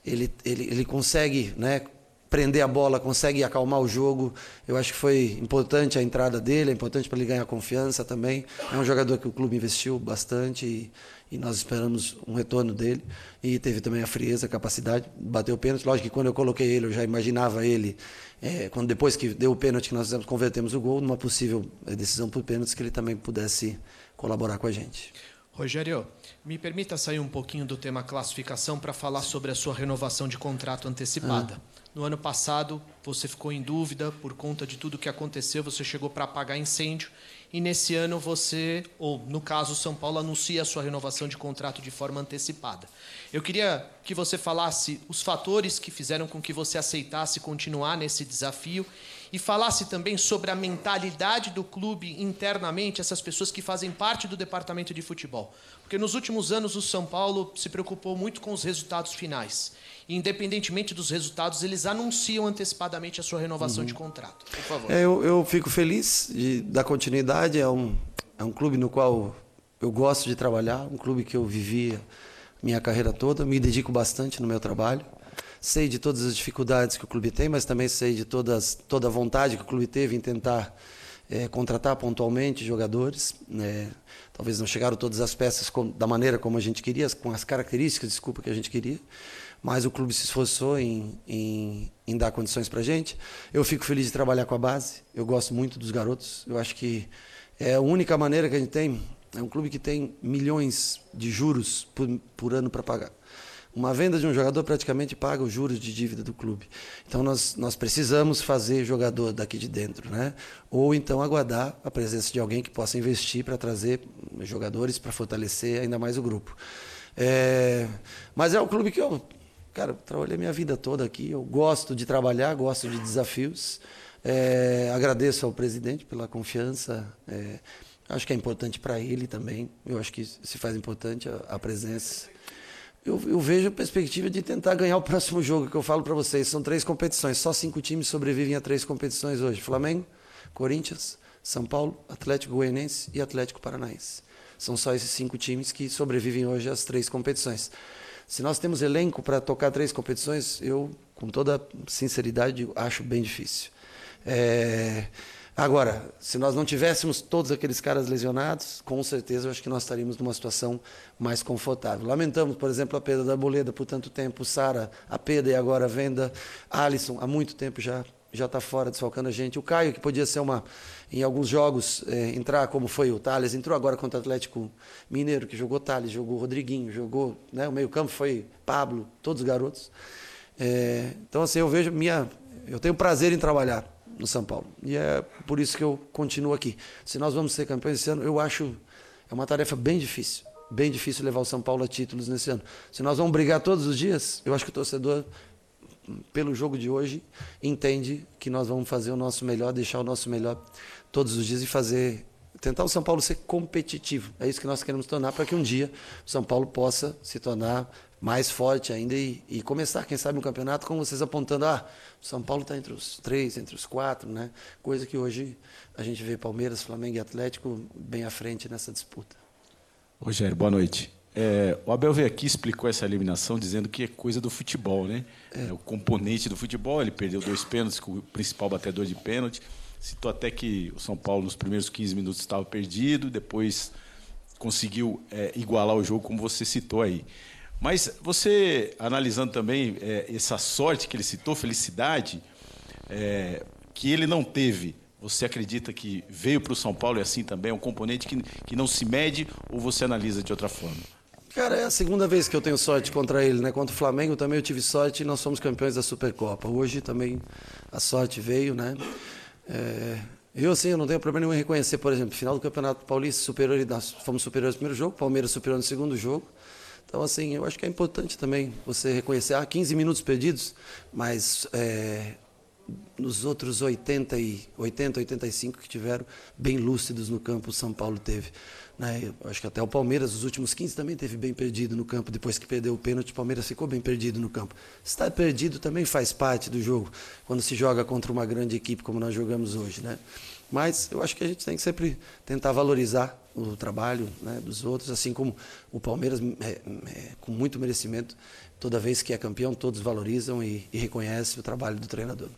Ele, ele, ele consegue né, prender a bola, consegue acalmar o jogo. Eu acho que foi importante a entrada dele, é importante para ele ganhar confiança também. É um jogador que o clube investiu bastante e, e nós esperamos um retorno dele. E teve também a frieza, a capacidade, bateu o pênalti. Lógico que quando eu coloquei ele, eu já imaginava ele, é, quando depois que deu o pênalti que nós convertemos o gol, numa possível decisão por pênaltis, que ele também pudesse colaborar com a gente. Rogério, me permita sair um pouquinho do tema classificação para falar sobre a sua renovação de contrato antecipada. Ah. No ano passado, você ficou em dúvida por conta de tudo que aconteceu, você chegou para apagar incêndio. E nesse ano você, ou no caso São Paulo, anuncia a sua renovação de contrato de forma antecipada. Eu queria que você falasse os fatores que fizeram com que você aceitasse continuar nesse desafio e falasse também sobre a mentalidade do clube internamente, essas pessoas que fazem parte do departamento de futebol. Porque nos últimos anos o São Paulo se preocupou muito com os resultados finais. E, independentemente dos resultados, eles anunciam antecipadamente a sua renovação Uhum. de contrato. Por favor. É, eu, eu fico feliz de dar continuidade. É um, é um clube no qual eu gosto de trabalhar, um clube que eu vivi minha carreira toda, me dedico bastante no meu trabalho. Sei de todas as dificuldades que o clube tem, mas também sei de todas, toda a vontade que o clube teve em tentar é, contratar pontualmente jogadores. né? talvez não chegaram todas as peças com, da maneira como a gente queria, com as características, desculpa, que a gente queria. Mas o clube se esforçou em, em, em dar condições para gente. Eu fico feliz de trabalhar com a base. Eu gosto muito dos garotos. Eu acho que é a única maneira que a gente tem. É um clube que tem milhões de juros por, por ano para pagar. Uma venda de um jogador praticamente paga os juros de dívida do clube. Então nós, nós precisamos fazer jogador daqui de dentro, né? Ou então aguardar a presença de alguém que possa investir para trazer jogadores para fortalecer ainda mais o grupo. É, mas é o clube que eu, cara, trabalhei minha vida toda aqui. Eu gosto de trabalhar, gosto de desafios. É, agradeço ao presidente pela confiança. É, acho que é importante para ele também. Eu acho que se faz importante a, a presença eu, eu, vejo a perspectiva de tentar ganhar o próximo jogo, que eu falo para vocês. São três competições, só cinco times sobrevivem a três competições hoje: Flamengo, Corinthians, São Paulo, Atlético Goianiense e Atlético Paranaense. São só esses cinco times que sobrevivem hoje às três competições. Se nós temos elenco para tocar três competições, eu, com toda sinceridade, acho bem difícil. É... Agora, se nós não tivéssemos todos aqueles caras lesionados, com certeza eu acho que nós estaríamos numa situação mais confortável. Lamentamos, por exemplo, a perda da Boleda por tanto tempo, Sara, a perda e agora a venda, Alisson, há muito tempo já já está fora, desfalcando a gente. O Caio, que podia ser uma, em alguns jogos, é, entrar como foi o Thales, entrou agora contra o Atlético Mineiro, que jogou Thales, jogou Rodriguinho, jogou, né, o meio-campo foi Pablo, todos os garotos. É, então, assim, eu vejo minha. Eu tenho prazer em trabalhar no São Paulo. E é por isso que eu continuo aqui. Se nós vamos ser campeões esse ano, eu acho é uma tarefa bem difícil. Bem difícil levar o São Paulo a títulos nesse ano. Se nós vamos brigar todos os dias, eu acho que o torcedor, pelo jogo de hoje, entende que nós vamos fazer o nosso melhor, deixar o nosso melhor todos os dias e fazer. Tentar o São Paulo ser competitivo. É isso que nós queremos tornar para que um dia o São Paulo possa se tornar mais forte ainda e, e, começar, quem sabe, um campeonato com vocês apontando, ah, São Paulo está entre os três, entre os quatro, né? Coisa que hoje a gente vê Palmeiras, Flamengo e Atlético bem à frente nessa disputa. Rogério, boa noite. É, o Abel veio aqui explicou essa eliminação dizendo que é coisa do futebol, né? É. é o componente do futebol. Ele perdeu dois pênaltis com o principal batedor de pênalti. Citou até que o São Paulo, nos primeiros 15 minutos, estava perdido, depois conseguiu é, igualar o jogo, como você citou aí. Mas você, analisando também é, essa sorte que ele citou, felicidade, é, que ele não teve, você acredita que veio para o São Paulo e assim também? É um componente que, que não se mede ou você analisa de outra forma? Cara, é a segunda vez que eu tenho sorte contra ele, né? Contra o Flamengo também eu tive sorte e nós somos campeões da Supercopa. Hoje também a sorte veio, né? É, eu, assim, eu não tenho problema nenhum em reconhecer, por exemplo, final do Campeonato Paulista, nós fomos superiores no primeiro jogo, Palmeiras superior no segundo jogo. Então, assim, eu acho que é importante também você reconhecer, ah, 15 minutos perdidos, mas é, nos outros 80, e, 80, 85 que tiveram, bem lúcidos no campo, o São Paulo teve. Né? Acho que até o Palmeiras, os últimos 15, também teve bem perdido no campo. Depois que perdeu o pênalti, o Palmeiras ficou bem perdido no campo. Estar perdido também faz parte do jogo, quando se joga contra uma grande equipe como nós jogamos hoje. Né? Mas eu acho que a gente tem que sempre tentar valorizar o trabalho né, dos outros, assim como o Palmeiras, é, é, com muito merecimento, toda vez que é campeão, todos valorizam e, e reconhecem o trabalho do treinador.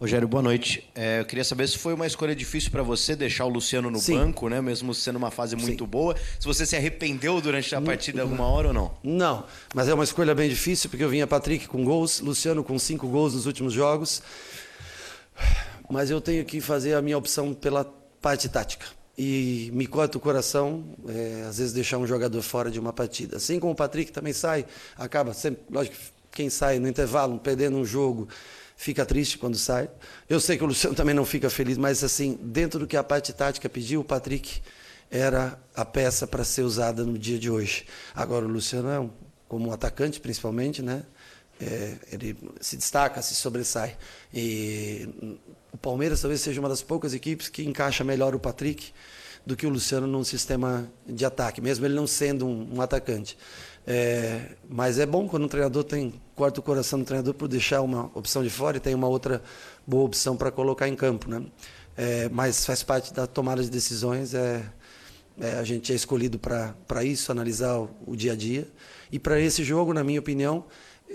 Rogério, boa noite. É, eu queria saber se foi uma escolha difícil para você deixar o Luciano no Sim. banco, né? Mesmo sendo uma fase muito Sim. boa. Se você se arrependeu durante a partida alguma hora ou não? Não, mas é uma escolha bem difícil porque eu vinha Patrick com gols, Luciano com cinco gols nos últimos jogos. Mas eu tenho que fazer a minha opção pela parte tática. E me corta o coração, é, às vezes, deixar um jogador fora de uma partida. Assim como o Patrick também sai, acaba sempre, lógico, quem sai no intervalo, perdendo um jogo fica triste quando sai. Eu sei que o Luciano também não fica feliz, mas assim, dentro do que a parte tática pediu, o Patrick era a peça para ser usada no dia de hoje. Agora o Luciano é como atacante principalmente, né? É, ele se destaca, se sobressai. E o Palmeiras talvez seja uma das poucas equipes que encaixa melhor o Patrick do que o Luciano num sistema de ataque, mesmo ele não sendo um, um atacante. É, mas é bom quando um treinador tem corta o coração do treinador por deixar uma opção de fora e tem uma outra boa opção para colocar em campo, né? É, mas faz parte da tomada de decisões. É, é a gente é escolhido para isso, analisar o, o dia a dia. E para esse jogo, na minha opinião,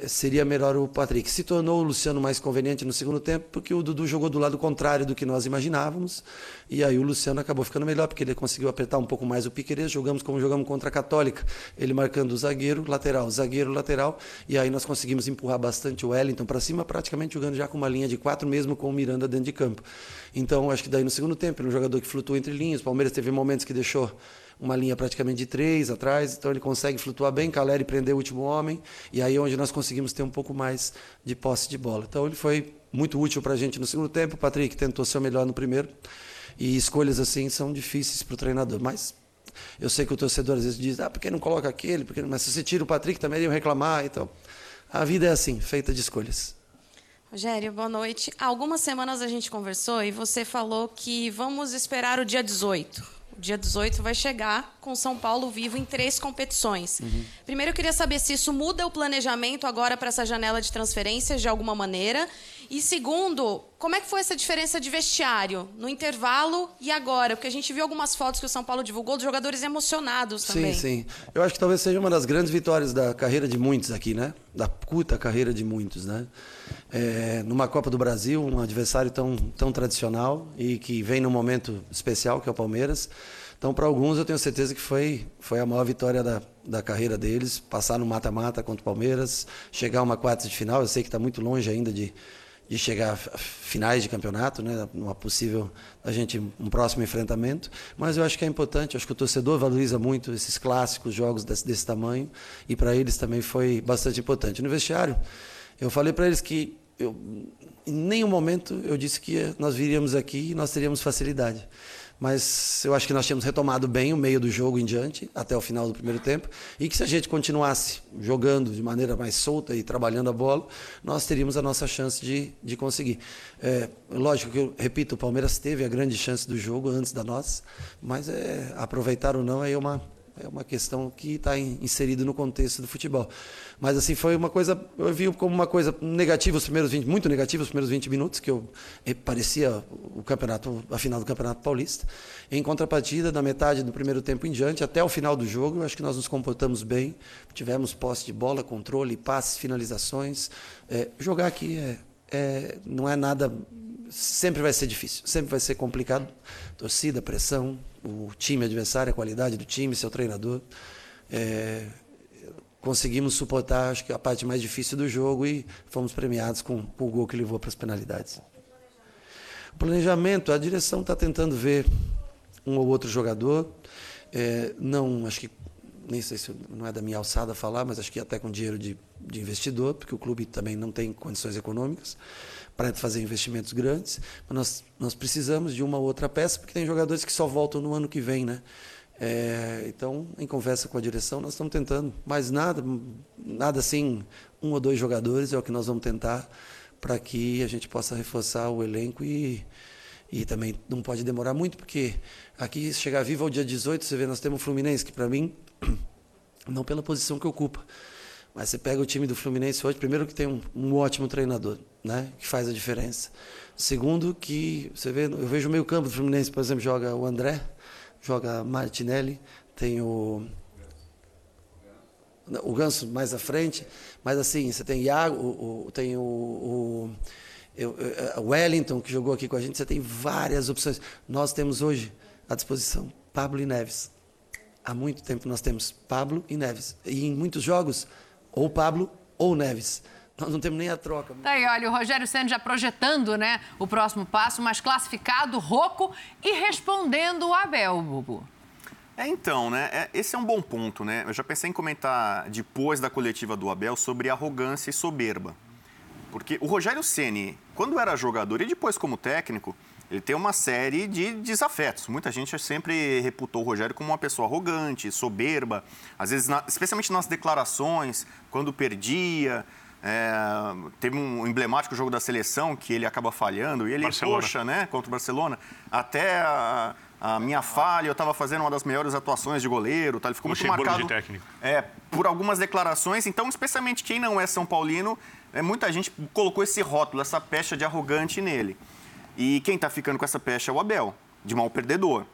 seria melhor o Patrick. Se tornou o Luciano mais conveniente no segundo tempo, porque o Dudu jogou do lado contrário do que nós imaginávamos. E aí o Luciano acabou ficando melhor, porque ele conseguiu apertar um pouco mais o Piqueires. Jogamos como jogamos contra a Católica. Ele marcando o zagueiro, lateral, zagueiro, lateral. E aí nós conseguimos empurrar bastante o Wellington para cima, praticamente jogando já com uma linha de quatro, mesmo com o Miranda dentro de campo. Então, acho que daí no segundo tempo, ele é um jogador que flutua entre linhas. O Palmeiras teve momentos que deixou uma linha praticamente de três atrás, então ele consegue flutuar bem, Caleri prender o último homem, e aí é onde nós conseguimos ter um pouco mais de posse de bola. Então ele foi muito útil para a gente no segundo tempo, o Patrick tentou ser o melhor no primeiro, e escolhas assim são difíceis para o treinador, mas eu sei que o torcedor às vezes diz, ah, por que não coloca aquele? Porque... Mas se você tira o Patrick também iam reclamar, então a vida é assim, feita de escolhas. Rogério, boa noite. Há algumas semanas a gente conversou e você falou que vamos esperar o dia 18 dia 18 vai chegar com São Paulo vivo em três competições. Uhum. Primeiro, eu queria saber se isso muda o planejamento agora para essa janela de transferências de alguma maneira. E segundo, como é que foi essa diferença de vestiário no intervalo e agora? Porque a gente viu algumas fotos que o São Paulo divulgou de jogadores emocionados também. Sim, sim. Eu acho que talvez seja uma das grandes vitórias da carreira de muitos aqui, né? Da curta carreira de muitos, né? É, numa Copa do Brasil, um adversário tão, tão tradicional e que vem num momento especial, que é o Palmeiras. Então, para alguns, eu tenho certeza que foi, foi a maior vitória da, da carreira deles. Passar no mata-mata contra o Palmeiras, chegar a uma quarta de final. Eu sei que está muito longe ainda de, de chegar a finais de campeonato, né, uma possível a gente um próximo enfrentamento, mas eu acho que é importante, acho que o torcedor valoriza muito esses clássicos jogos desse, desse tamanho e para eles também foi bastante importante. No vestiário, eu falei para eles que eu, em nenhum momento eu disse que nós viríamos aqui e nós teríamos facilidade mas eu acho que nós tínhamos retomado bem o meio do jogo em diante, até o final do primeiro tempo, e que se a gente continuasse jogando de maneira mais solta e trabalhando a bola, nós teríamos a nossa chance de, de conseguir. É, lógico que, eu repito, o Palmeiras teve a grande chance do jogo antes da nossa, mas é, aproveitar ou não é uma, É uma questão que está inserida no contexto do futebol. Mas assim, foi uma coisa, eu vi como uma coisa negativa os primeiros 20, muito negativa os primeiros 20 minutos, que eu eh, parecia o campeonato, a final do Campeonato Paulista. Em contrapartida, da metade do primeiro tempo em diante, até o final do jogo, eu acho que nós nos comportamos bem. Tivemos posse de bola, controle, passes, finalizações. É, jogar aqui é, é, não é nada sempre vai ser difícil, sempre vai ser complicado. Torcida, pressão, o time adversário, a qualidade do time, seu treinador. É, conseguimos suportar, acho que a parte mais difícil do jogo e fomos premiados com, com o gol que levou para as penalidades. O planejamento, a direção está tentando ver um ou outro jogador. É, não, acho que nem sei se não é da minha alçada falar, mas acho que até com dinheiro de, de investidor, porque o clube também não tem condições econômicas para fazer investimentos grandes, mas nós, nós precisamos de uma outra peça, porque tem jogadores que só voltam no ano que vem, né? É, então, em conversa com a direção, nós estamos tentando, mas nada, nada assim, um ou dois jogadores é o que nós vamos tentar para que a gente possa reforçar o elenco e, e também não pode demorar muito, porque aqui chegar vivo ao dia 18, você vê, nós temos o Fluminense, que para mim, não pela posição que ocupa, mas você pega o time do Fluminense hoje, primeiro que tem um, um ótimo treinador, né, que faz a diferença. Segundo que você vê, eu vejo o meio campo do Fluminense, por exemplo, joga o André, joga Martinelli, tem o o Ganso mais à frente, mas assim, você tem Iago, o, o, tem o, o, o, Wellington que jogou aqui com a gente, você tem várias opções. Nós temos hoje à disposição Pablo e Neves. Há muito tempo nós temos Pablo e Neves. E em muitos jogos ou Pablo ou Neves. Nós não temos nem a troca. Tá aí, olha, o Rogério Senna já projetando né, o próximo passo, mas classificado, roco e respondendo o Abel, Bubu. É, então, né? É, esse é um bom ponto, né? Eu já pensei em comentar depois da coletiva do Abel sobre arrogância e soberba. Porque o Rogério Ceni, quando era jogador e depois como técnico, ele tem uma série de desafetos. Muita gente sempre reputou o Rogério como uma pessoa arrogante, soberba, às vezes, na, especialmente nas declarações, quando perdia. É, teve um emblemático jogo da seleção que ele acaba falhando, e ele, Barcelona. poxa, né, contra o Barcelona, até a, a minha falha, eu estava fazendo uma das melhores atuações de goleiro, tá? ele ficou muito marcado. É, por algumas declarações. Então, especialmente quem não é São Paulino, é, muita gente colocou esse rótulo, essa pecha de arrogante nele. E quem está ficando com essa pecha é o Abel, de mal perdedor.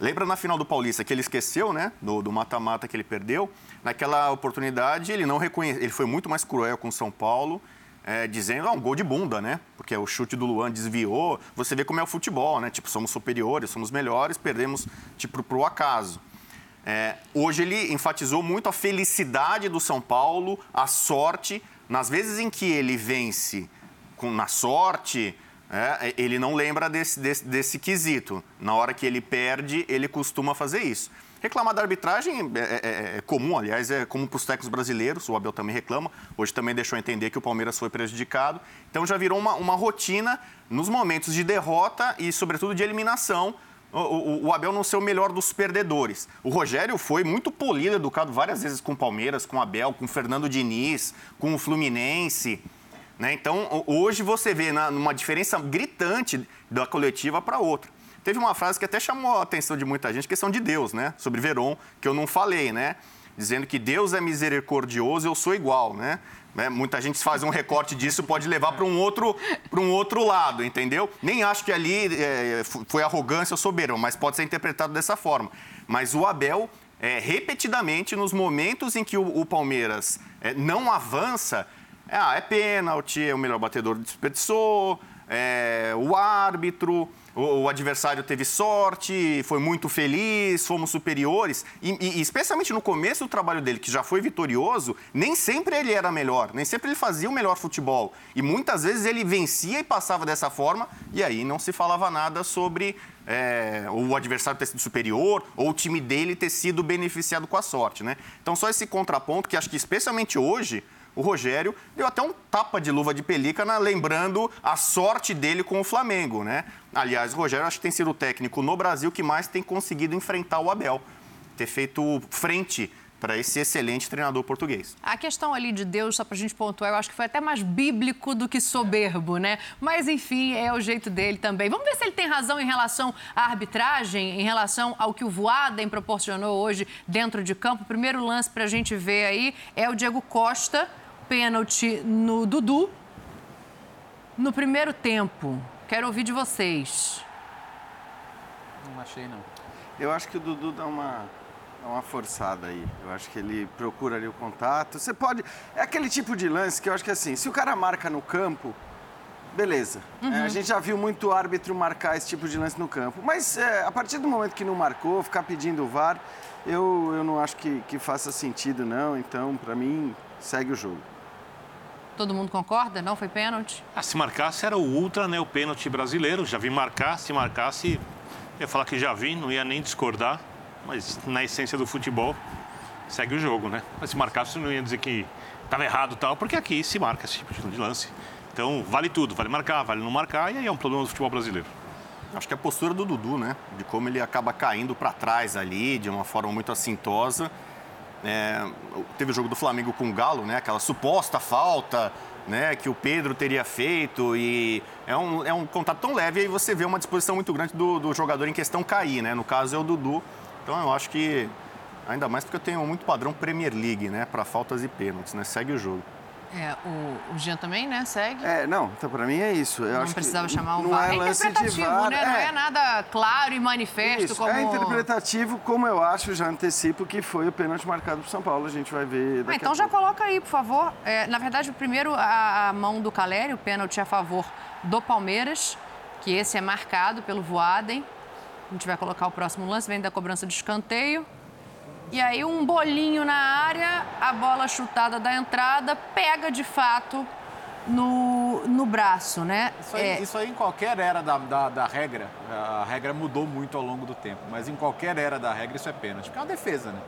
Lembra na final do Paulista que ele esqueceu, né? Do mata-mata que ele perdeu. Naquela oportunidade, ele não reconheceu. Ele foi muito mais cruel com o São Paulo, é, dizendo, ah, um gol de bunda, né? Porque o chute do Luan desviou. Você vê como é o futebol, né? Tipo, somos superiores, somos melhores, perdemos, tipo, pro acaso. É, hoje ele enfatizou muito a felicidade do São Paulo, a sorte. Nas vezes em que ele vence com, na sorte, é, ele não lembra desse, desse, desse, quesito. Na hora que ele perde, ele costuma fazer isso. Reclamar da arbitragem é, é, é, é comum, aliás, é comum para os técnicos brasileiros, o Abel também reclama. Hoje também deixou entender que o Palmeiras foi prejudicado. Então já virou uma, uma rotina nos momentos de derrota e, sobretudo, de eliminação. O, o, Abel não ser o melhor dos perdedores. O Rogério foi muito polido, educado várias vezes com o Palmeiras, com o Abel, com o Fernando Diniz, com o Fluminense. Né? Então, hoje você vê na, diferença gritante da coletiva para outra. Teve uma frase que até chamou a atenção de muita gente, questão de Deus, né? Sobre Veron, que eu não falei, né? Dizendo que Deus é misericordioso, eu sou igual, né? Né? Muita gente faz um recorte disso pode levar para um outro para um outro lado, entendeu? Nem acho que ali é, foi arrogância ou soberba, mas pode ser interpretado dessa forma. Mas o Abel, é, repetidamente, nos momentos em que o, o Palmeiras é, não avança, é, ah, é pênalti, é o melhor batedor desperdiçou, é, o árbitro, o, o, adversário teve sorte, foi muito feliz, fomos superiores. E, e, especialmente no começo do trabalho dele, que já foi vitorioso, nem sempre ele era melhor, nem sempre ele fazia o melhor futebol. E muitas vezes ele vencia e passava dessa forma, e aí não se falava nada sobre é, o adversário ter sido superior ou o time dele ter sido beneficiado com a sorte. Né? Então, só esse contraponto que acho que, especialmente hoje, o Rogério deu até um tapa de luva de pelícana, lembrando a sorte dele com o Flamengo, né? Aliás, o Rogério acho que tem sido o técnico no Brasil que mais tem conseguido enfrentar o Abel. Ter feito frente para esse excelente treinador português. A questão ali de Deus, só para a gente pontuar, eu acho que foi até mais bíblico do que soberbo, né? Mas, enfim, é o jeito dele também. Vamos ver se ele tem razão em relação à arbitragem, em relação ao que o Voaden proporcionou hoje dentro de campo. O primeiro lance para a gente ver aí é o Diego Costa, pênalti no Dudu, no primeiro tempo. Quero ouvir de vocês. Não achei, não. Eu acho que o Dudu dá uma, dá uma forçada aí. Eu acho que ele procura ali o contato. Você pode. É aquele tipo de lance que eu acho que assim, se o cara marca no campo, beleza. Uhum. É, a gente já viu muito árbitro marcar esse tipo de lance no campo. Mas é, a partir do momento que não marcou, ficar pedindo o VAR, eu, eu não acho que, que faça sentido, não. Então, para mim, segue o jogo. Todo mundo concorda? Não foi pênalti? Ah, se marcasse era o ultra, né? O pênalti brasileiro. Já vi marcar, se marcasse, ia falar que já vi, não ia nem discordar. Mas na essência do futebol, segue o jogo, né? Mas se marcasse, não ia dizer que estava errado e tal, porque aqui se marca esse tipo de lance. Então, vale tudo, vale marcar, vale não marcar, e aí é um problema do futebol brasileiro. Acho que a postura do Dudu, né? De como ele acaba caindo para trás ali, de uma forma muito assintosa. É, teve o jogo do Flamengo com o Galo, né? Aquela suposta falta, né? Que o Pedro teria feito e é um, é um contato tão leve aí você vê uma disposição muito grande do, do jogador em questão cair, né? No caso é o Dudu. Então eu acho que ainda mais porque eu tenho muito padrão Premier League, né? Para faltas e pênaltis, né? Segue o jogo. É, o, o Jean também, né? Segue. É, não, então para mim é isso. Eu não precisava que chamar o não VAR. É É de interpretativo, né? Não é nada claro e manifesto Isso, como... É interpretativo, como eu acho, já antecipo que foi o pênalti marcado pro São Paulo. A gente vai ver Ah, então já coloca aí, por favor. É, na verdade, primeiro a, a mão do Caleri, o pênalti a favor do Palmeiras, que esse é marcado pelo Voaden. A gente vai colocar o próximo lance, vem da cobrança de escanteio. E aí um bolinho na área, a bola chutada da entrada, pega de fato no, no braço, né? Isso aí, É, isso aí em qualquer era da, da, da regra, a regra mudou muito ao longo do tempo, mas em qualquer era da regra isso é pênalti, porque é uma defesa, né?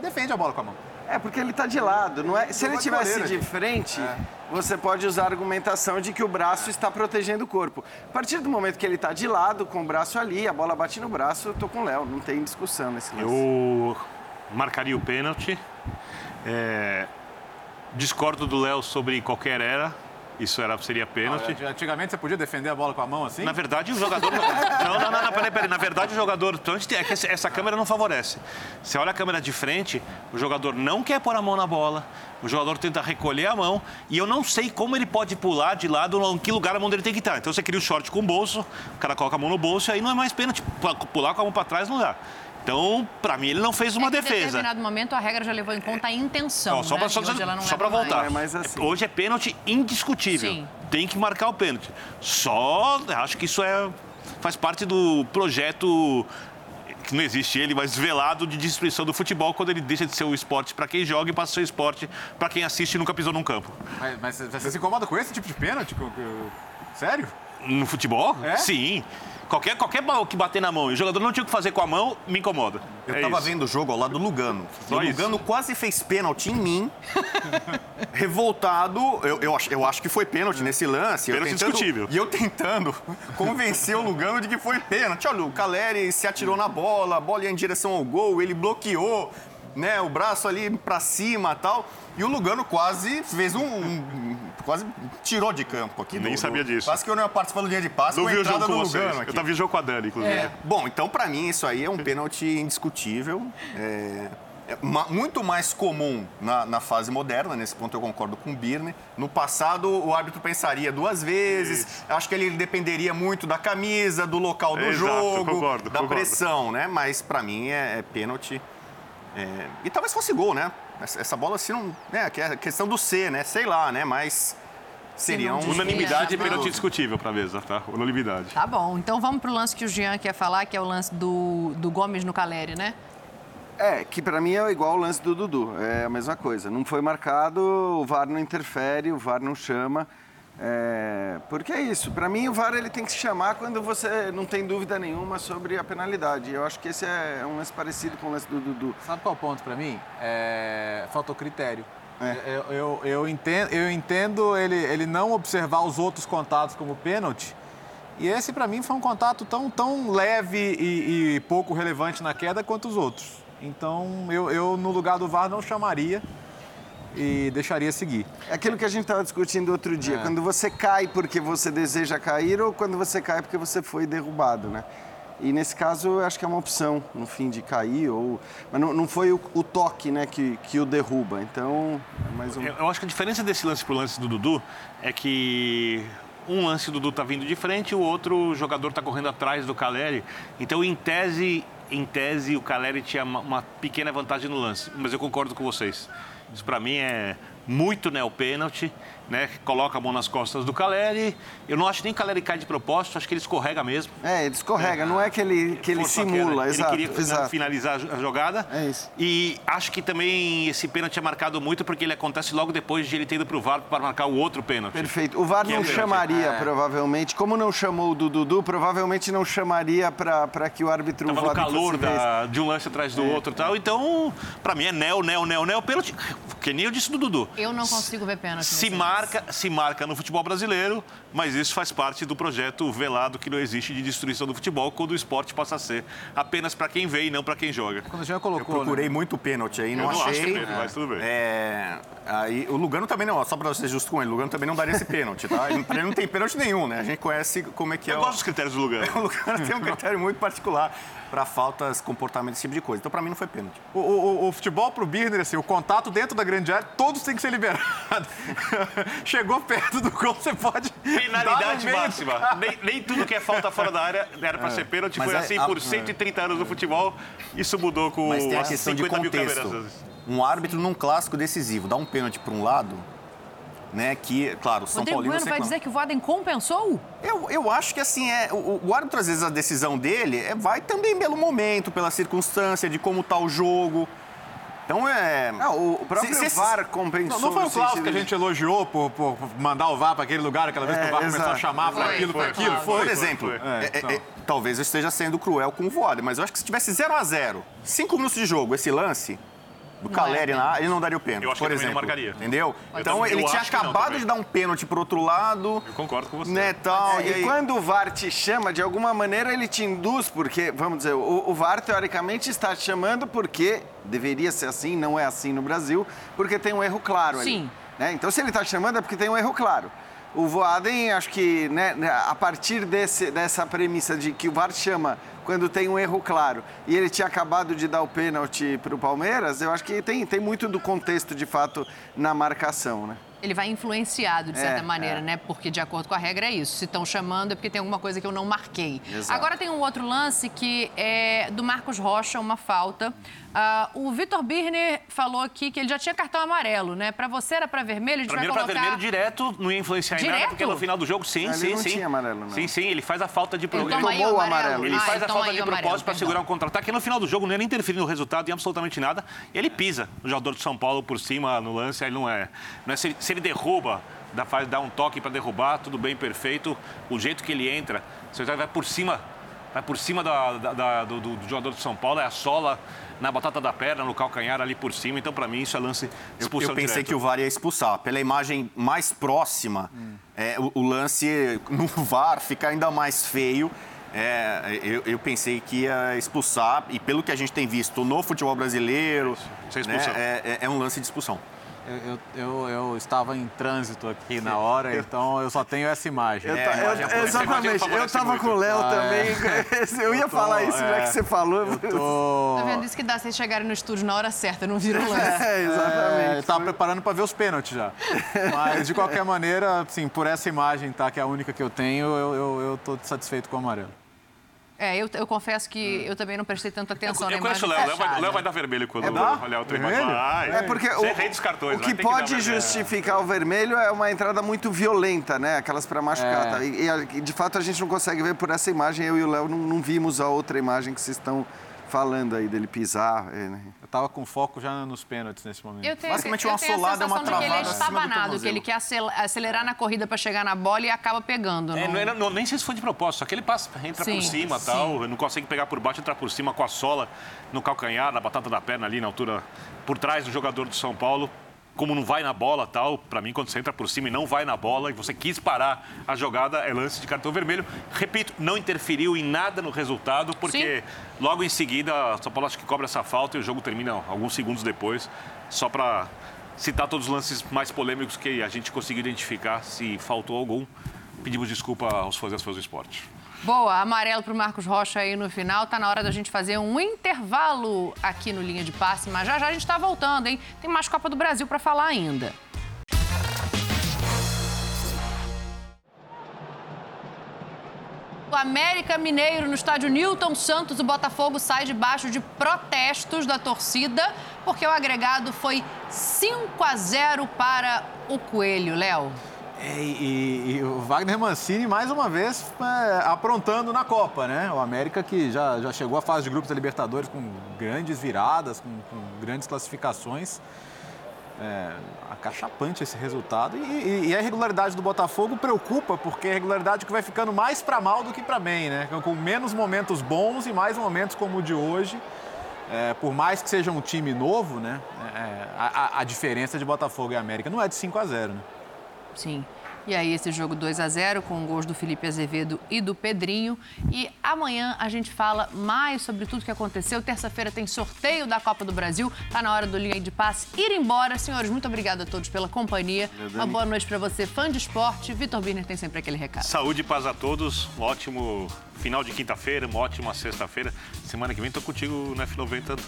Defende a bola com a mão. É, porque ele tá de lado, não é? Se ele de tivesse de frente, É. você pode usar a argumentação de que o braço está protegendo o corpo. A partir do momento que ele tá de lado, com o braço ali, a bola bate no braço, eu tô com o Léo, não tem discussão nesse lance. Eu marcaria o pênalti. É, Discordo do Léo sobre qualquer era. Isso era, seria pênalti. Antigamente você podia defender a bola com a mão assim? Na verdade, o jogador. Não, não, não, não peraí, peraí. Na verdade, o jogador. É que essa câmera não favorece. Você olha a câmera de frente, o jogador não quer pôr a mão na bola, o jogador tenta recolher a mão, e eu não sei como ele pode pular de lado, em que lugar a mão dele tem que estar. Então você cria o short com o bolso, o cara coloca a mão no bolso, e aí não é mais pênalti. Pular com a mão para trás não dá. Então, para mim, ele não fez uma é que Em defesa. determinado momento, a regra já levou em conta a intenção, só né? para não só pra leva voltar. mais. Hoje é pênalti indiscutível. Sim. Tem que marcar o pênalti. Só acho que isso é faz parte do projeto que não existe ele, mas velado de destruição do futebol quando ele deixa de ser o esporte para quem joga e passa a ser o esporte para quem assiste e nunca pisou num campo. Mas, mas você se incomoda com esse tipo de pênalti? Sério? No futebol? É? Sim. Qualquer, qualquer bola que bater na mão e o jogador não tinha o que fazer com a mão, me incomoda. Eu É tava isso. vendo o jogo ao lado do Lugano. Só o isso. Lugano quase fez pênalti em mim. revoltado. Eu, eu, acho, eu acho que foi pênalti nesse lance. Eu Pênalti tentando- discutível. E eu tentando convencer o Lugano de que foi pênalti. Olha, o Caleri se atirou na bola, a bola ia em direção ao gol, ele bloqueou, né, o braço ali pra cima e tal. E o Lugano quase fez um. um- quase tirou de campo aqui. Nem do- sabia disso. Quase que eu não ia participar do dia de passe Não com a entrada jogo com do vocês. Lugano Eu aqui. tava jogo com a Dani, inclusive. É, bom, então pra mim isso aí é um pênalti indiscutível. É, é muito mais comum na, na fase moderna, nesse ponto eu concordo com o Birne. No passado, o árbitro pensaria duas vezes. Acho que ele dependeria muito da camisa, do local do Exato, jogo, concordo, da concordo. pressão, né? Mas pra mim é, é pênalti. É, e talvez fosse gol, né? Essa, essa bola, se não. Né, que é a questão do C, né? Sei lá, né? Mas seria um. Unanimidade e pênalti perigoso. discutível pra mesa, tá? Unanimidade. Tá bom, então vamos pro lance que o Jean quer falar, que é o lance do, do Gomes no Caleri, né? É, que pra mim é igual o lance do Dudu, é a mesma coisa. Não foi marcado, o VAR não interfere, o VAR não chama. É, porque é isso, pra mim o VAR ele tem que se chamar quando você não tem dúvida nenhuma sobre a penalidade. Eu acho que esse é um lance parecido com o lance do Dudu. Sabe qual é ponto pra mim? É... Faltou critério. É. Eu, eu, eu entendo, eu entendo ele, ele não observar os outros contatos como pênalti. E esse, pra mim, foi um contato tão, tão leve e, e pouco relevante na queda quanto os outros. Então, eu, eu no lugar do VAR não chamaria e deixaria seguir. É aquilo que a gente estava discutindo outro dia. É. Quando você cai porque você deseja cair ou quando você cai porque você foi derrubado, né? E nesse caso, eu acho que é uma opção, no fim, de cair. Ou... Mas não, não foi o, o toque né, que, que o derruba. Então, é mais um... Eu, eu acho que a diferença desse lance pro lance do Dudu é que um lance o Dudu tá vindo de frente e o outro jogador tá correndo atrás do Caleri. Então, em tese, em tese, o Caleri tinha uma, uma pequena vantagem no lance. Mas eu concordo com vocês. Isso para mim é muito neo-pênalti, né? Coloca a mão nas costas do Caleri. Eu não acho nem que o Caleri cai de propósito, acho que ele escorrega mesmo. É, ele escorrega, não é que ele, que ele simula, queda. exato. Ele queria exato. finalizar a jogada. É isso. E acho que também esse pênalti é marcado muito porque ele acontece logo depois de ele ter ido pro VAR para marcar o outro pênalti. Perfeito. O VAR Que é não pênalti. chamaria, É. provavelmente. Como não chamou o Dudu, provavelmente não chamaria para que o árbitro Tava no VAR calor da- de um lance atrás do outro e tal. Então, pra mim é neo, neo, neo, neo, pênalti. Que nem eu disse do Dudu. Eu não consigo ver pênalti. Se nesse marca, se marca no futebol brasileiro, mas isso faz parte do projeto velado que não existe de destruição do futebol, quando o esporte passa a ser apenas para quem vê e não para quem joga. Quando já Eu colocou, procurei muito pênalti aí, Eu não, não acho achei. pênalti, mas tudo bem. É, aí, o Lugano também não, só pra ser justo com ele, o Lugano também não daria esse pênalti, tá? Ele, não tem pênalti nenhum, né? A gente conhece como é que é Eu o... gosto dos critérios do Lugano. O Lugano tem um critério muito particular para faltas, comportamento, esse tipo de coisa. Então, pra mim, não foi pênalti. O, o- o futebol pro Birner, assim, o contato dentro da grande área, todos têm que ser liberados. Chegou perto do gol, você pode. Penalidade máxima. Nem, nem tudo que é falta fora da área era para É. ser pênalti. Mas Foi é- assim a- por 130 anos no futebol. Isso mudou com Mas tem a questão de 50 mil câmeras. contexto. Um árbitro num clássico decisivo dá um pênalti para um lado, né? Que, claro, o São Rodrigo Paulino... Bueno vai dizer que o Voaden compensou? Eu, eu acho que assim, é, o, o árbitro, às vezes, a decisão dele é, vai também pelo momento, pela circunstância, de como tá o jogo. Então é. Não, o próprio Se- se- VAR compensou. Não, não foi no o Klaus sentido que a gente elogiou por, por mandar o VAR para aquele lugar, aquela vez que É, o VAR começou a exato. chamar para Foi, aquilo, foi, para aquilo? Foi. Por foi, exemplo, foi. É, é- é- então. é- talvez eu esteja sendo cruel com o Voaden, mas eu acho que se tivesse 0 a 0 5 minutos de jogo, esse lance do Não Caleri é na área, ele não daria o pênalti, Eu acho que por ele também não exemplo. marcaria. Entendeu? Eu então também- ele tinha que não acabado também. de dar um pênalti pro outro lado, Eu concordo com você. né, tal, É, e e aí... quando o VAR te chama, de alguma maneira ele te induz, porque, vamos dizer, o, o VAR teoricamente está te chamando porque deveria ser assim, não é assim no Brasil, porque tem um erro claro ali. Sim. né? Então, se ele está chamando é porque tem um erro claro. O Voaden, acho que né, né, a partir desse, dessa premissa de que o VAR chama quando tem um erro claro e ele tinha acabado de dar o pênalti para o Palmeiras, eu acho que tem, tem muito do contexto, de fato, na marcação, né? Ele vai influenciado, de certa É, maneira, é. né? Porque, de acordo com a regra, é isso. Se estão chamando, é porque tem alguma coisa que eu não marquei. Exato. Agora tem um outro lance que é do Marcos Rocha, uma falta. Ah, o Vitor Birner falou aqui que ele já tinha cartão amarelo, né? Pra você era pra vermelho, a gente Pra vai mim, pra colocar... vermelho direto, não ia influenciar em nada, Direto? porque no final do jogo, sim, Ele sim, não sim. tinha amarelo, não. Sim, sim, ele faz a falta de Ele pro- toma aí tomou o amarelo. Ele Ah, faz a falta de propósito para segurar um contra-ataque. E no final do jogo não ia nem interferir no resultado em absolutamente nada. Ele pisa o jogador de São Paulo por cima no lance. Aí não é. Não é se, ele, se ele derruba, dá, faz, dá um toque para derrubar, tudo bem, perfeito. O jeito que ele entra, você vai por cima. Vai por cima da- da- da- do, do- do jogador de São Paulo, é a sola na batata da perna, no calcanhar ali por cima. Então, para mim, isso é lance de Eu, expulsão eu pensei direto. que o VAR ia expulsar. Pela imagem mais próxima, Hum. é, o, o lance no VAR fica ainda mais feio. É, eu, eu pensei que ia expulsar, e pelo que a gente tem visto no futebol brasileiro, é né, é, é- é um lance de expulsão. Eu, eu, eu- eu estava em trânsito aqui na hora, então eu só tenho essa imagem. Eu É, eu- imagem imagem exatamente, eu favorece tava muito. com o Léo Ah, também. Eu ia Eu tô- falar isso, já é. que você falou. Eu tô... Tá vendo? Isso que dá vocês chegarem no estúdio na hora certa, não viram o lance. É, É, exatamente. eu tava preparando para ver os pênaltis já. Mas, de qualquer maneira, assim, por essa imagem, tá, que é a única que eu tenho, eu, eu, eu tô satisfeito com o amarelo. É, eu, eu confesso que eu também não prestei tanta atenção Eu na o imagem Léo, o Léo o. Léo vai dar vermelho quando É olhar imagem. Vermelho? Vai. É porque Você é o, rei dos cartões, o vai que pode vermelho. justificar o vermelho é uma entrada muito violenta, né? Aquelas para machucar. É. tá? E, e, de fato a gente não consegue ver por essa imagem. Eu e o Léo não, não vimos a outra imagem que vocês estão falando aí dele pisar. é, né? Eu tava com foco já nos pênaltis nesse momento. Eu tenho, Basicamente, eu uma tenho solada é uma de que ele é travada estabanado, que ele quer acel- acelerar na corrida para chegar na bola e acaba pegando. É, não- não era- não- nem sei se foi de propósito, só que ele passa, entra Sim, por cima sim. tal, não consegue pegar por baixo, entrar por cima com a sola no calcanhar, na batata da perna ali, na altura, por trás do jogador do São Paulo. Como não vai na bola tal, para mim, quando você entra por cima e não vai na bola e você quis parar a jogada, é lance de cartão vermelho. Repito, não interferiu em nada no resultado, porque Sim. logo em seguida, São Paulo acho que cobra essa falta e o jogo termina alguns segundos depois, só para citar todos os lances mais polêmicos que a gente conseguiu identificar, se faltou algum. Pedimos desculpa aos fãs e às fãs do esporte. Boa, amarelo para o Marcos Rocha aí no final. Tá na hora da gente fazer um intervalo aqui no Linha de Passe, mas já já a gente está voltando, hein? Tem mais Copa do Brasil para falar ainda. O América Mineiro no estádio Newton Santos, o Botafogo sai debaixo de protestos da torcida, porque o agregado foi 5 a 0 para o Coelho, Léo. É, e, e, o Wagner Mancini, mais uma vez, é, aprontando na Copa, né? O América que já, já chegou à fase de grupos da Libertadores com grandes viradas, com, com grandes classificações. É, acachapante esse resultado. E, e, a irregularidade do Botafogo preocupa, porque é a irregularidade que vai ficando mais para mal do que para bem, né? Com menos momentos bons e mais momentos como o de hoje. É, por mais que seja um time novo, né? É, a, a, diferença de Botafogo e América não é de 5 a 0, né? Sim. E aí esse jogo 2 a 0 com gols do Felipe Azevedo e do Pedrinho. E amanhã a gente fala mais sobre tudo que aconteceu. Terça-feira tem sorteio da Copa do Brasil. Tá na hora do linha de passe ir embora. Senhores, muito obrigada a todos pela companhia. Uma boa noite para você, fã de esporte. Vitor Birner tem sempre aquele recado. Saúde e paz a todos. Um ótimo final de quinta-feira, uma ótima sexta-feira. Semana que vem tô contigo na F90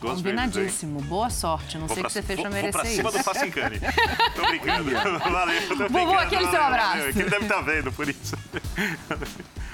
Duas Combinadíssimo. Vezes, Boa sorte. Não Vou sei o que você fez pra merecer vou pra cima isso. do Facincani. Tô brincando. Valeu. Tô Bubu, aquele seu abraço. Ele deve estar tá vendo, por isso.